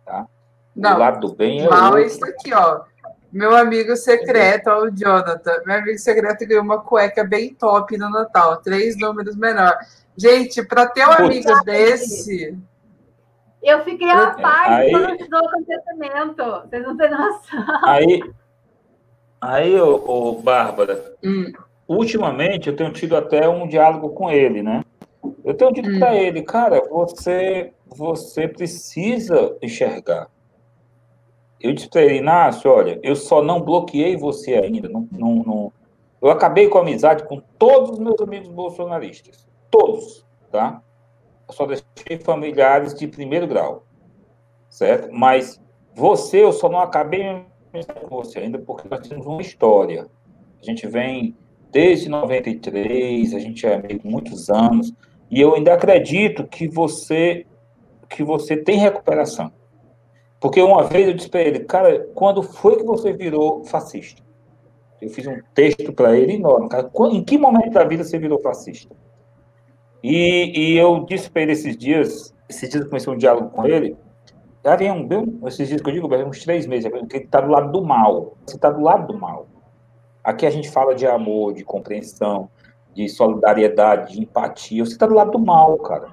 Tá? Não, do lado do bem é Mal é isso aqui, ó. Meu amigo secreto, ó, o Jonathan. Meu amigo secreto ganhou uma cueca bem top no Natal. Três números menor. Gente, para ter um Putz. amigo desse. Eu fiquei à É, parte aí- quando do acontecimento. Vocês não têm noção. Aí, aí ô, ô, Bárbara, Hum, ultimamente eu tenho tido até um diálogo com ele, né? Eu tenho dito Hum. para ele, cara, você, você precisa enxergar. Eu disse para ele, Inácio, olha, eu só não bloqueei você ainda. Não, não, não- Eu acabei com a amizade com todos os meus amigos bolsonaristas. Todos, tá? Só deixei familiares de primeiro grau, certo? Mas você, eu só não acabei com você ainda porque nós temos uma história. A gente vem desde 93, a gente é amigo muitos anos, e eu ainda acredito que você que você tem recuperação. Porque uma vez eu disse para ele, cara, quando foi que você virou fascista? Eu fiz um texto para ele enorme, cara. Em que momento da vida você virou fascista? E, e eu disse para ele esses dias, esses dias eu comecei um diálogo com ele, vem um, esses dias que eu digo, uns três meses, que ele está do lado do mal. Você está do lado do mal. Aqui a gente fala de amor, de compreensão, de solidariedade, de empatia. Você está do lado do mal, cara.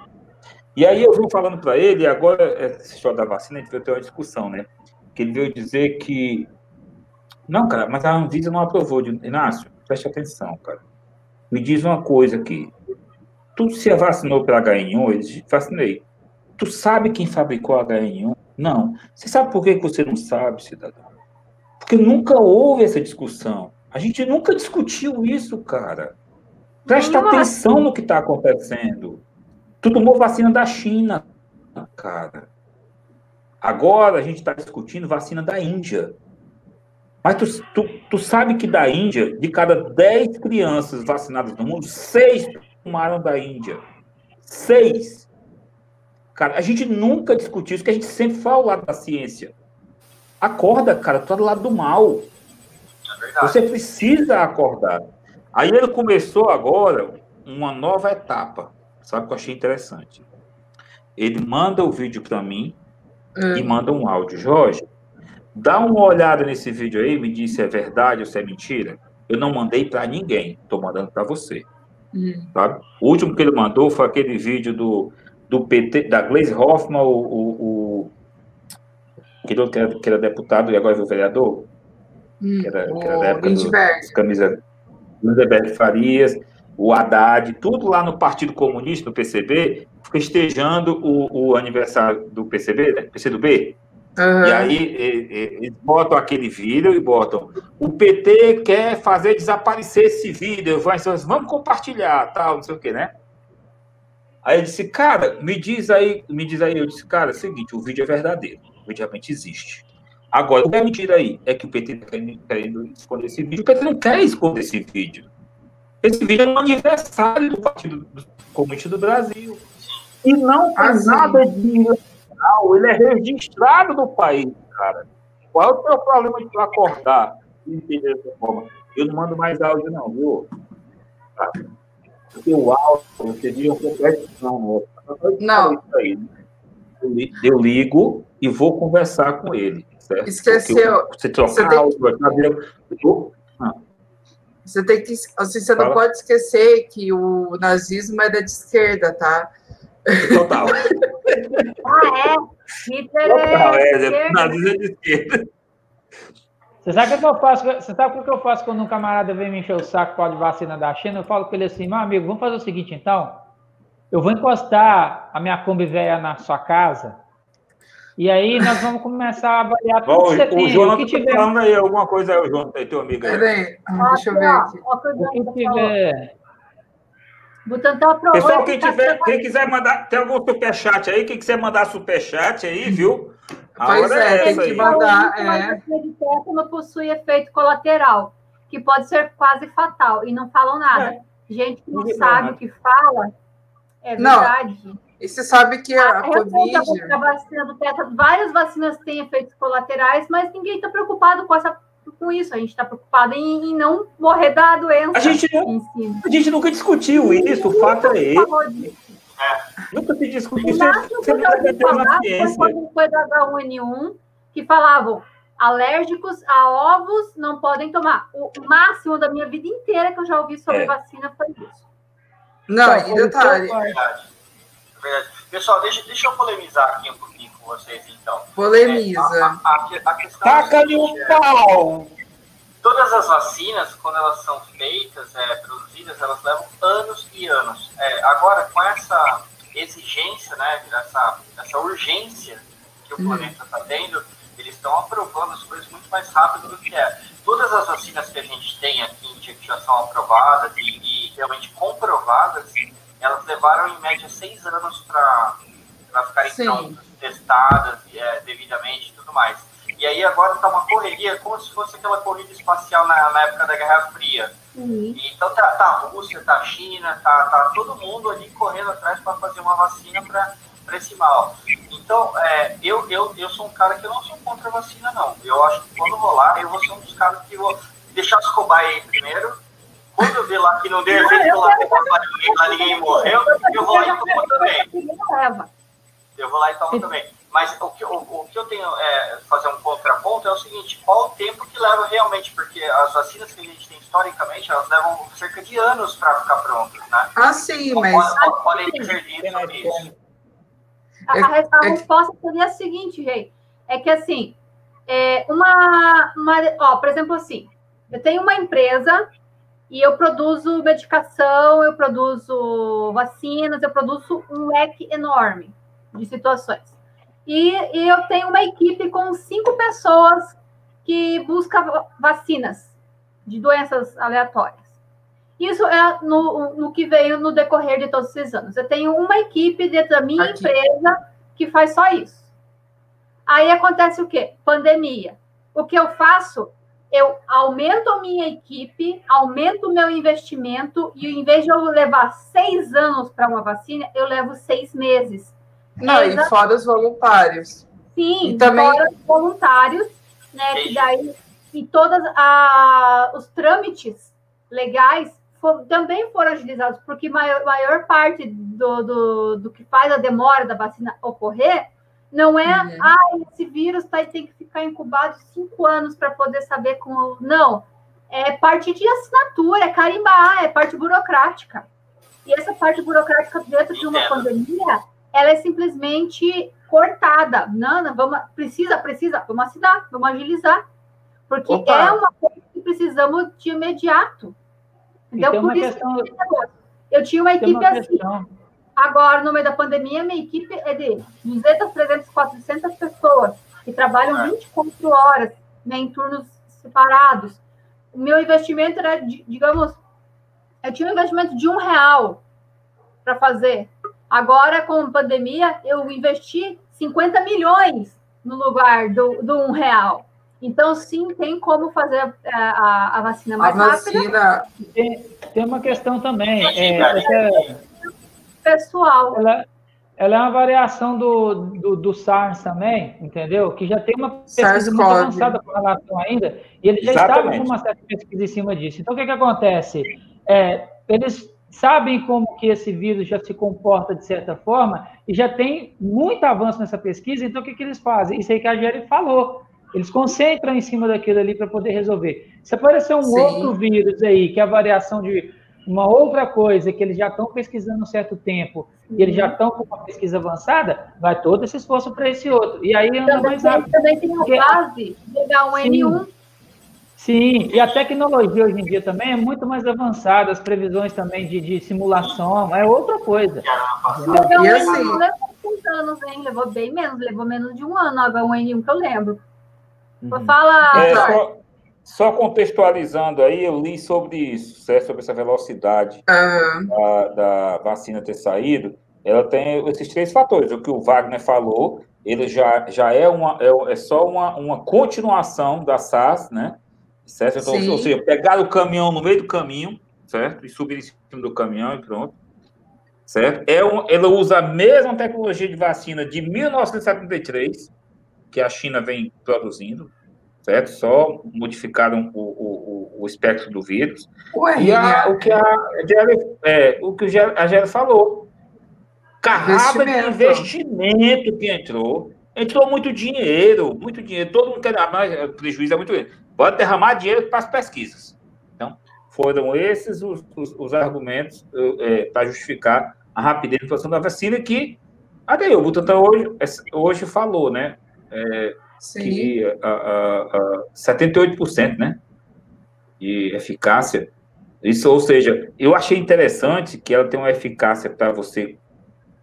E aí eu vim falando para ele, agora, esse história da vacina, a gente veio ter uma discussão, né? Que ele veio dizer que. Não, cara, mas a Anvisa não aprovou. Inácio, preste atenção, cara. Me diz uma coisa aqui. Tu se vacinou pela HN1? Eu vacinei. Tu sabe quem fabricou a HN1? Não. Você sabe por que você não sabe, cidadão? Porque nunca houve essa discussão. A gente nunca discutiu isso, cara. Presta atenção no que está acontecendo. Tu tomou vacina da China, cara. Agora a gente está discutindo vacina da Índia. Mas tu, tu, tu, sabe que da Índia, de cada 10 crianças vacinadas no mundo, seis tomaram da Índia. Seis. Cara, a gente nunca discutiu isso, que a gente sempre fala ao lado da ciência. Acorda, cara, tu tá do lado do mal. É Você precisa acordar. Aí ele começou agora uma nova etapa. Sabe o que eu achei interessante? Ele manda o vídeo para mim hum. e manda um áudio. Jorge, dá uma olhada nesse vídeo aí, me diz se é verdade ou se é mentira. Eu não mandei para ninguém, estou mandando para você. Hum. Sabe? O último que ele mandou foi aquele vídeo do, do PT, da Gleisi Hoffmann, o, o, o que, era, que era deputado e agora é o vereador. Hum. Que era, que era da época do, camisa Lindeberg Farias o Haddad, tudo lá no Partido Comunista, no PCB, festejando o, o aniversário do PCB, né? PCdoB. Uhum. E aí eles botam aquele vídeo e botam o PT quer fazer desaparecer esse vídeo, vai, vamos compartilhar, tal, não sei o que, né? Aí eu disse, cara, me diz aí, me diz aí, eu disse, cara, é o seguinte, o vídeo é verdadeiro, o vídeo realmente existe. Agora, o que é mentira aí é que o PT está querendo esconder esse vídeo, o PT não quer esconder esse vídeo. Esse vídeo é um aniversário do Partido Comunista do Brasil. E não faz ah, nada de ilegal, ele é registrado no país, cara. Qual é o teu problema de tu acordar e entender dessa forma? Eu não mando mais áudio, não, viu? Tá. Porque o áudio, você viu não, não. Isso aí, né? Eu ligo e vou conversar com ele. Certo? Esqueceu. você trocar você tem... áudio, você tem que. Assim, você não pode esquecer que o nazismo é da esquerda, tá? Total. ah, é? Hitler Total, é, é é de esquerda. Você sabe o que eu faço? Você sabe o que eu faço quando um camarada vem me encher o saco com a vacina da China? Eu falo com ele assim, meu amigo, vamos fazer o seguinte então. Eu vou encostar a minha Kombi velha na sua casa e aí nós vamos começar a avaliar tudo Bom, que você o tem. João o que tiver. falando aí alguma coisa aí, o João, tem teu amigo aí. Peraí, deixa eu ver aqui. O que tiver. Pessoal, quem, tiver, quem quiser mandar, tem algum superchat aí, quem quiser mandar superchat aí, viu? A pois é, é tem que aí. mandar. É. de tétano possui efeito colateral, que pode ser quase fatal, e não falam nada. É. Gente que não, não sabe o que fala, é verdade. Não. E você sabe que a, a Covid. A vacina do tétano, várias vacinas têm efeitos colaterais, mas ninguém está preocupado com, essa, com isso. A gente está preocupado em, em, não morrer da doença. A gente, a gente nunca discutiu isso, o fato é esse. Nunca se discutiu isso. Você não quando foi da H1N1 que falavam alérgicos a ovos não podem tomar. O máximo da minha vida inteira que eu já ouvi sobre é. vacina foi isso. Não, e detalhe. Verdade. Pessoal, deixa, deixa eu polemizar aqui um pouquinho com vocês, então. Polemiza. É, a, a, a, questão Taca-lhe um é, pau! Todas as vacinas, quando elas são feitas, é, produzidas, elas levam anos e anos. É, agora, com essa exigência, né, essa, essa urgência que o hum. planeta está tendo, eles estão aprovando as coisas muito mais rápido do que é. Todas as vacinas que a gente tem aqui, que já são aprovadas e, e realmente comprovadas, elas levaram em média seis anos para ficarem prontas, testadas é, devidamente e tudo mais. E aí agora está uma correria, como se fosse aquela corrida espacial na, na época da Guerra Fria. Uhum. Então tá, tá a Rússia, tá a China, tá, tá todo mundo ali correndo atrás para fazer uma vacina para esse mal. Então, é, eu, eu, eu sou um cara que eu não sou contra a vacina, não. Eu acho que quando rolar, eu vou ser um dos caras que vou deixar os cobaias aí primeiro, quando eu ver lá que não deu efeito para ninguém, lá ninguém morreu, eu vou lá e tomo também. Eu vou lá e tomo também. Mas o que, o, o que eu tenho é fazer um contraponto é o seguinte: qual o tempo que leva realmente? Porque as vacinas que a gente tem historicamente, elas levam cerca de anos para ficar prontas, né? Ah, sim, mas. Podem, podem divergir sobre isso. A, a, a resposta seria a seguinte, Rei. É que assim, é uma, uma. Ó, por exemplo, assim, eu tenho uma empresa e eu produzo medicação, eu produzo vacinas, eu produzo um leque enorme de situações. E, e eu tenho uma equipe com cinco pessoas que busca vacinas de doenças aleatórias. Isso é no, no que veio no decorrer de todos esses anos. Eu tenho uma equipe dentro da minha Aqui. empresa que faz só isso. Aí acontece o quê? Pandemia. O que eu faço? Eu aumento a minha equipe, aumento o meu investimento, e em vez de eu levar seis anos para uma vacina, eu levo seis meses. Não, e fora os voluntários. Sim, e também... fora os voluntários, né? Que daí, e todos os trâmites legais for, também foram agilizados, porque maior, maior parte do, do, do que faz a demora da vacina ocorrer não é, uhum. ah, esse vírus tá, tem que ficar incubado cinco anos para poder saber como. Não. É parte de assinatura, é carimbar, é parte burocrática. E essa parte burocrática dentro de uma pandemia, ela é simplesmente cortada. Não, não, vamos, precisa, precisa, vamos assinar, vamos agilizar. Porque Opa. é uma coisa que precisamos de imediato. Então, por isso questão... eu tinha uma equipe uma assim. Agora, no meio da pandemia, minha equipe é de 200, 300, 400 pessoas que trabalham 24 é. horas né, em turnos separados. O meu investimento era, digamos, eu tinha um investimento de um real para fazer. Agora, com a pandemia, eu investi 50 milhões no lugar do, do um real. Então, sim, tem como fazer a, a, a vacina mais a vacina... rápida. Tem, tem uma questão também. É, pessoal. Ela, ela, é uma variação do, do, do, SARS também, entendeu? Que já tem uma pesquisa muito avançada com relação ainda, e eles já estavam com uma certa pesquisa em cima disso. Então, o que, que acontece? É, eles sabem como que esse vírus já se comporta de certa forma, e já tem muito avanço nessa pesquisa, então o que, que eles fazem? Isso aí que a Jerry falou. Eles concentram em cima daquilo ali para poder resolver. Se aparecer um Sim. outro vírus aí, que é a variação de uma outra coisa que eles já estão pesquisando um certo tempo e eles já uhum. estão com uma pesquisa avançada, vai todo esse esforço para esse outro. E aí anda também, mais rápido. Também tem uma base de H1N1. Sim, e a tecnologia hoje em dia também é muito mais avançada, as previsões também de, de simulação, é outra coisa. E assim... levou anos, hein? Levou bem menos, levou menos de um ano a H1N1 que eu lembro. Uhum. Fala. É, só, só, contextualizando aí, eu li sobre isso, certo? sobre essa velocidade uhum. da, da, vacina ter saído. Ela tem esses três fatores. O que o Wagner falou, ele já, já é, uma, é, é só uma, uma continuação da SARS, né? Certo? Então, ou seja, pegar o caminhão no meio do caminho, certo? E subir em cima do caminhão e pronto. Certo? É um, ela usa a mesma tecnologia de vacina de 1973 que a China vem produzindo, certo? Só modificaram o, o, o espectro do vírus. Ué, e a, o que a é, o que a Jerry falou, carrada de investimento que entrou, entrou muito dinheiro, muito dinheiro, todo mundo quer dar mais prejuízo, é muito dinheiro. Pode derramar dinheiro para as pesquisas. Então, foram esses os, os, os argumentos é, para justificar a rapidez de produção da vacina que até o Butantan hoje, hoje falou, né? é, que a, a, a 78%, né? De eficácia. Isso, ou seja, eu achei interessante que ela tem uma eficácia para você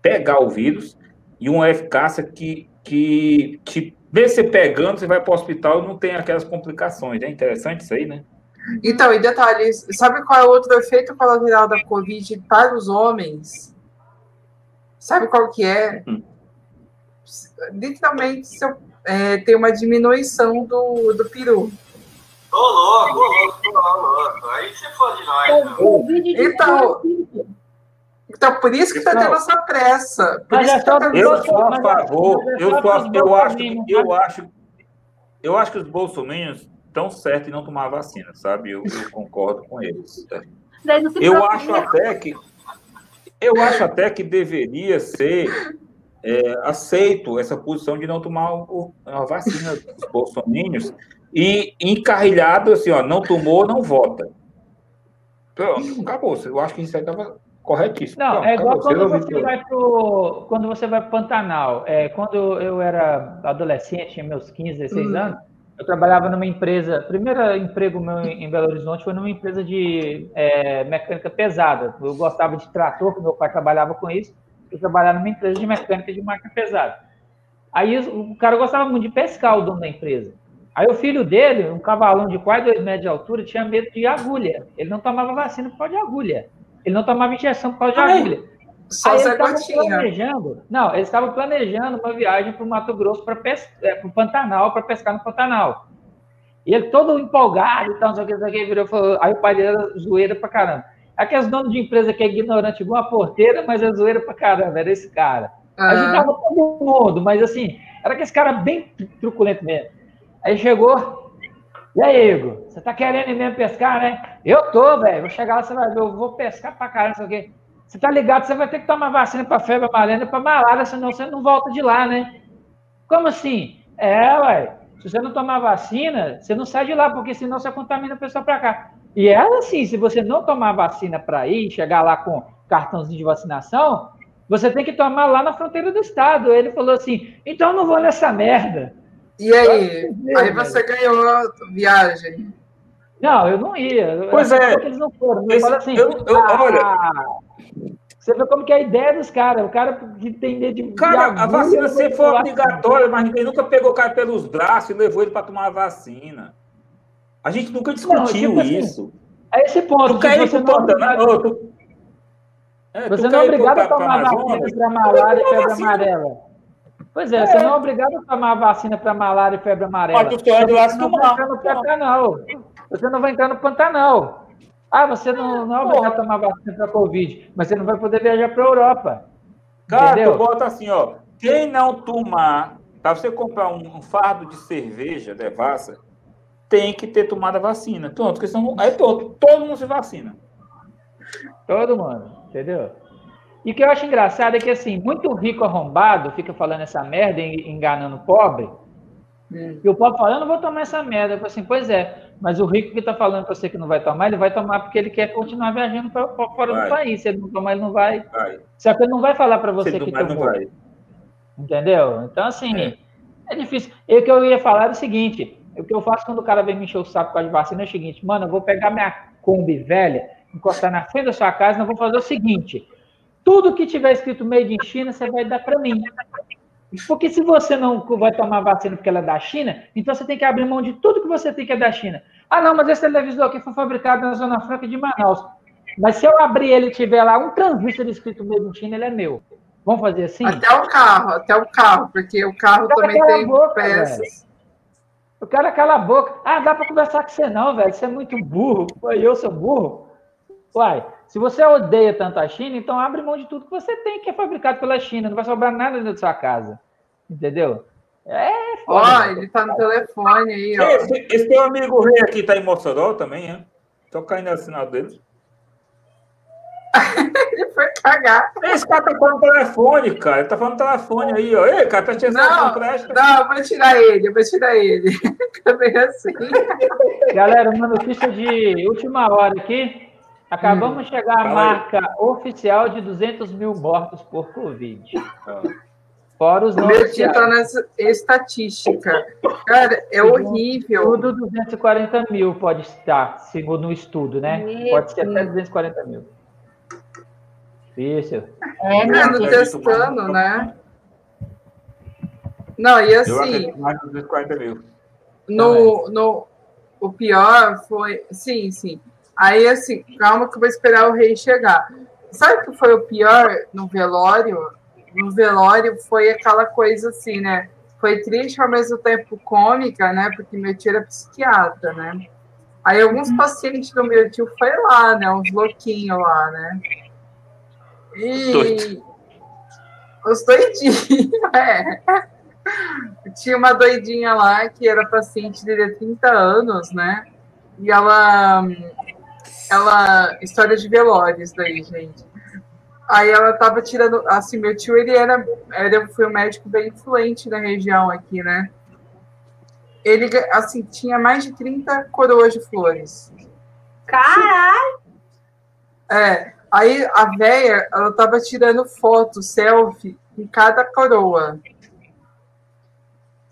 pegar o vírus e uma eficácia que, que, que mesmo você pegando, você vai para o hospital e não tem aquelas complicações. É interessante isso aí, né? Então, e detalhes, sabe qual é o outro efeito colateral da Covid para os homens? Sabe qual que é? Hum literalmente se eu, é, tem uma diminuição do, do peru. Ô, louco, ô, louco, ô, louco. Aí você for de nós. Então, então, por isso que está tendo essa pressa. Por isso que tá tendo eu sou a favor, eu, sou a, eu, acho, eu, acho, eu acho que os bolsominions estão certos em não tomar vacina, sabe? Eu, eu concordo com eles. Eu acho até que eu acho até que deveria ser é, aceito essa posição de não tomar o, a vacina dos bolsominions e encarrilhado assim, ó, não tomou, não vota. Pronto, acabou. Eu acho que isso aí estava corretíssimo. Não, Pronto, é igual quando você, vai pro, quando você vai para Pantanal. É, quando eu era adolescente, tinha meus 15, 16 Hum. anos, eu trabalhava numa empresa. Primeiro emprego meu em Belo Horizonte foi numa empresa de é, mecânica pesada. Eu gostava de trator, que meu pai trabalhava com isso. Eu trabalhava numa empresa de mecânica de máquina pesada. Aí o cara gostava muito de pescar, o dono da empresa. Aí o filho dele, um cavalão de quase dois metros de altura, tinha medo de agulha. Ele não tomava vacina por causa de agulha. Ele não tomava injeção por causa de agulha. Só Aí eles estavam Gotinha. planejando, não, eles estavam planejando uma viagem para o Mato Grosso para para o Pantanal, para pescar no Pantanal. E ele todo empolgado e tal, não sei o que, não sei o que, virou, falou, aí o pai dele era zoeira pra caramba. Aqueles donos de empresa que é ignorante igual a porteira, mas é zoeira pra caramba, era esse cara. A gente Ah, tava todo mundo, mas assim, era aquele cara bem truculento mesmo. Aí chegou, e aí, Igor, você tá querendo ir mesmo pescar, né? Eu tô, velho, vou chegar lá, você vai ver, eu vou pescar pra caramba, não sei o quê. Você tá ligado, você vai ter que tomar vacina pra febre amarela e pra malária, senão você não volta de lá, né? Como assim? É, ué, se você não tomar vacina, você não sai de lá, porque senão você contamina a pessoa pra cá. E é assim, se você não tomar vacina pra ir, chegar lá com cartãozinho de vacinação, você tem que tomar lá na fronteira do estado. Ele falou assim, então não vou nessa merda. E aí? Aí você ganhou a viagem. Não, eu não ia. Pois Eu- é. porque Eles não foram. Eu Esse- assim, eu- eu- ah, olha. Você vê como que é a ideia dos caras. O cara que tem medo de. Cara, de a vacina sempre foi obrigatória, mas ninguém nunca pegou o cara pelos braços e levou ele para tomar a vacina. A gente nunca discutiu tipo assim, isso. É esse ponto. Tu quer que ir você pro não é Pantanal? tu- É, Você não é obrigado a tomar vacina para malária e febre amarela. Pois é, você não é obrigado a tomar vacina para malária e febre amarela. Mas é Você não vai entrar no Pantanal. Você não vai entrar no Pantanal. Ah, você não, não é obrigado a tomar vacina para Covid, mas você não vai poder viajar para a Europa. Cara, Entendeu? tu bota assim, ó. Quem não tomar, para você comprar um, um fardo de cerveja, devassa, tem que ter tomado a vacina. Pronto, porque senão, aí pronto, todo mundo se vacina. Todo mundo, entendeu? E o que eu acho engraçado é que, assim, muito rico arrombado fica falando essa merda, en- enganando o pobre, Hum. e o pobre fala, eu não vou tomar essa merda. Eu falo assim, pois é, mas o rico que tá falando pra você que não vai tomar, ele vai tomar porque ele quer continuar viajando pra, pra fora Vai. do país. Se ele não tomar, ele não vai. Vai. Só que ele não vai falar pra você que tomou. vai. Entendeu? Então, assim, É. é, difícil. E o que eu ia falar é o seguinte: o que eu faço quando o cara vem me encher o saco com a vacina é o seguinte, mano, eu vou pegar minha Kombi velha, encostar na frente da sua casa e nós vamos fazer o seguinte: tudo que tiver escrito Made in China, você vai dar para mim. Porque se você não vai tomar vacina porque ela é da China, então você tem que abrir mão de tudo que você tem que é da China. Ah, não, mas esse televisor aqui foi fabricado na Zona Franca de Manaus. Mas se eu abrir ele e tiver lá um transistor escrito Made in China, ele é meu. Vamos fazer assim? Até o carro, até o carro, porque o carro Cala também tem boca, peças. O cara cala a boca. Ah, dá para conversar com você não, velho. Você é muito burro. Eu sou burro. Uai, se você odeia tanto a China, então abre mão de tudo que você tem que é fabricado pela China. Não vai sobrar nada dentro da sua casa. Entendeu? É Ó, foda. velho. ele tá no telefone aí, ó. Esse, esse teu amigo rei aqui tá em Mossoró também, é? Tô caindo no sinal dele. Ele foi cagar. Esse cara tá falando no telefone, cara. Ele tá falando telefone aí, ó. Ei, cara, tá te Não, presta. não, eu vou tirar ele, eu vou tirar ele. Também assim. Galera, uma notícia de última hora aqui. Acabamos de chegar à Fala aí. marca oficial de 200 mil mortos por Covid. Fora os não meu oficiais. título nessa estatística. Cara, é horrível. Tudo 240 mil pode estar, segundo o estudo, né? Meu pode ser até Deus. 240 mil. Difícil. É, meu Mano, Deus. testando, né? Não, e assim, mais de 240 mil. no, no, o pior foi. Sim, sim. Aí, assim, calma que eu vou esperar o rei chegar. Sabe o que foi o pior no velório? No velório foi aquela coisa assim, né? Foi triste ao mesmo tempo cômica, né? Porque meu tio era psiquiatra, né? Aí alguns pacientes do meu tio foi lá, né? Uns louquinhos lá, né? E Doido. os doidinhos, é. Tinha uma doidinha lá que era paciente dele há 30 anos, né? E ela. Ela. História de velórios daí, gente. Aí ela tava tirando, assim, meu tio, ele era, era foi um médico bem influente na região aqui, né? Ele, assim, tinha mais de 30 coroas de flores. Caralho! É, aí a véia, ela tava tirando foto, selfie, em cada coroa.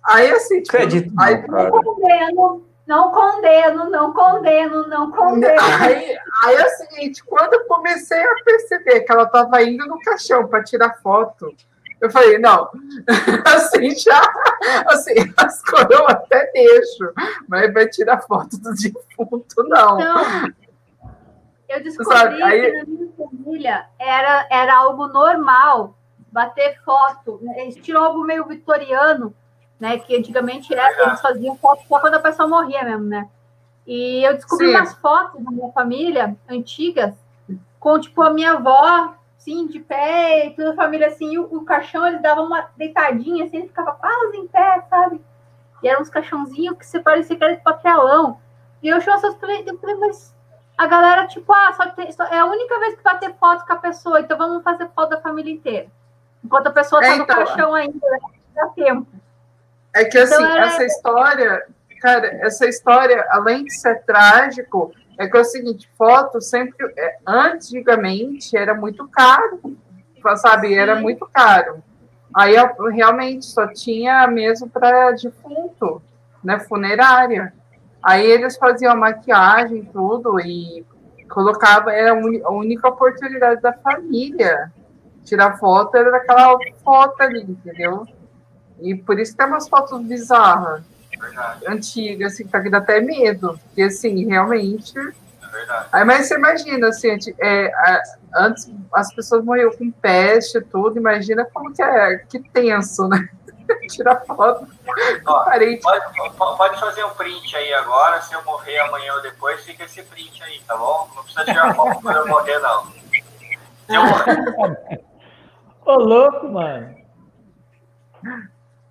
Aí, assim, tipo, Acredito, aí. Não não condeno, não condeno, não condeno. Aí, aí é o seguinte, quando eu comecei a perceber que ela estava indo no caixão para tirar foto, eu falei, não, assim já, assim, as coroas até deixo, mas vai tirar foto do defunto, não. Então, eu descobri Sabe, aí- que na minha família era, era algo normal bater foto, né, estilo algo meio vitoriano, né? Que antigamente era, eles faziam foto só quando a pessoa morria mesmo, né? E eu descobri Sim. umas fotos da minha família antigas com tipo a minha avó, assim, de pé, e toda a família assim, e o, o caixão eles davam uma deitadinha, assim, ele ficava quase em pé, sabe? E eram uns caixãozinhos que você parecia que era de papelão. E eu achei essas eu falei, mas a galera, tipo, ah, só tem, só- é a única vez que vai ter foto com a pessoa, então vamos fazer foto da família inteira. Enquanto a pessoa tá É, no então. caixão ainda, né? dá tempo. É que assim, Então, essa história, cara, essa história, além de ser trágico, é que é o seguinte, foto sempre, é, antigamente era muito caro, sabe? Era Sim. muito caro. Aí eu, realmente só tinha mesmo para defunto, né? Funerária. Aí eles faziam a maquiagem, tudo, e colocava, era a única oportunidade da família. Tirar foto era daquela foto ali, entendeu? E por isso tem umas fotos bizarras, Verdade, antigas, assim, que dá até medo. Porque, assim, realmente. é verdade. Aí, mas você imagina, assim, é, a- antes as pessoas morriam com peste e tudo, imagina como que é, que tenso, né? Tirar foto Ó, parente. Pode, pode fazer um print aí agora, se eu morrer amanhã ou depois, fica esse print aí, tá bom? Não precisa tirar foto quando eu morrer, não. Se eu morrer, Ô, louco, mano.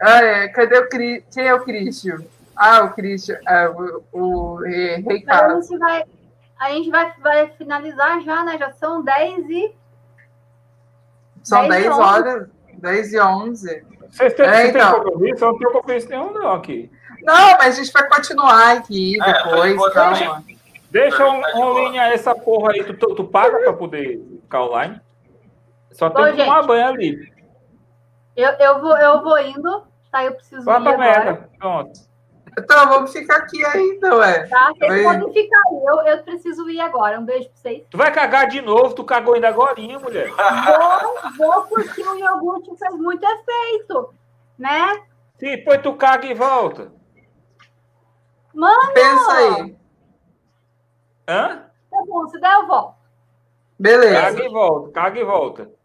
Ah, é, cadê o Cris? Quem é o Christian? Ah, o Christian, é, o, o Rei Rei Então, a Carlos. gente vai, a gente vai, vai finalizar já, né? Já são 10 e. São 10 e 10 11. horas, 10 e 11. Vocês têm, É, vocês têm então. compromisso? Eu não tenho compromisso nenhum, não, aqui. Não, mas a gente vai continuar aqui É, depois, calma. deixar. Deixa um, de uma boa. linha essa porra aí. Tu, tu, tu paga pra poder ficar online? Só tem Ô, que tomar gente. banho ali. Eu, eu, vou, eu vou indo, tá? Eu preciso Vá ir agora. merda. Pronto. Então, vamos ficar aqui ainda, ué. Tá? Vocês podem ficar aí. Eu, eu preciso ir agora. Um beijo pra vocês. Tu vai cagar de novo, tu cagou ainda agora, mulher. Vou, vou porque o iogurte fez muito efeito, né? Sim, depois tu caga e volta. Mano, Pensa aí. Hã? tá bom, se der eu volto. Beleza. Caga e volta, caga e volta.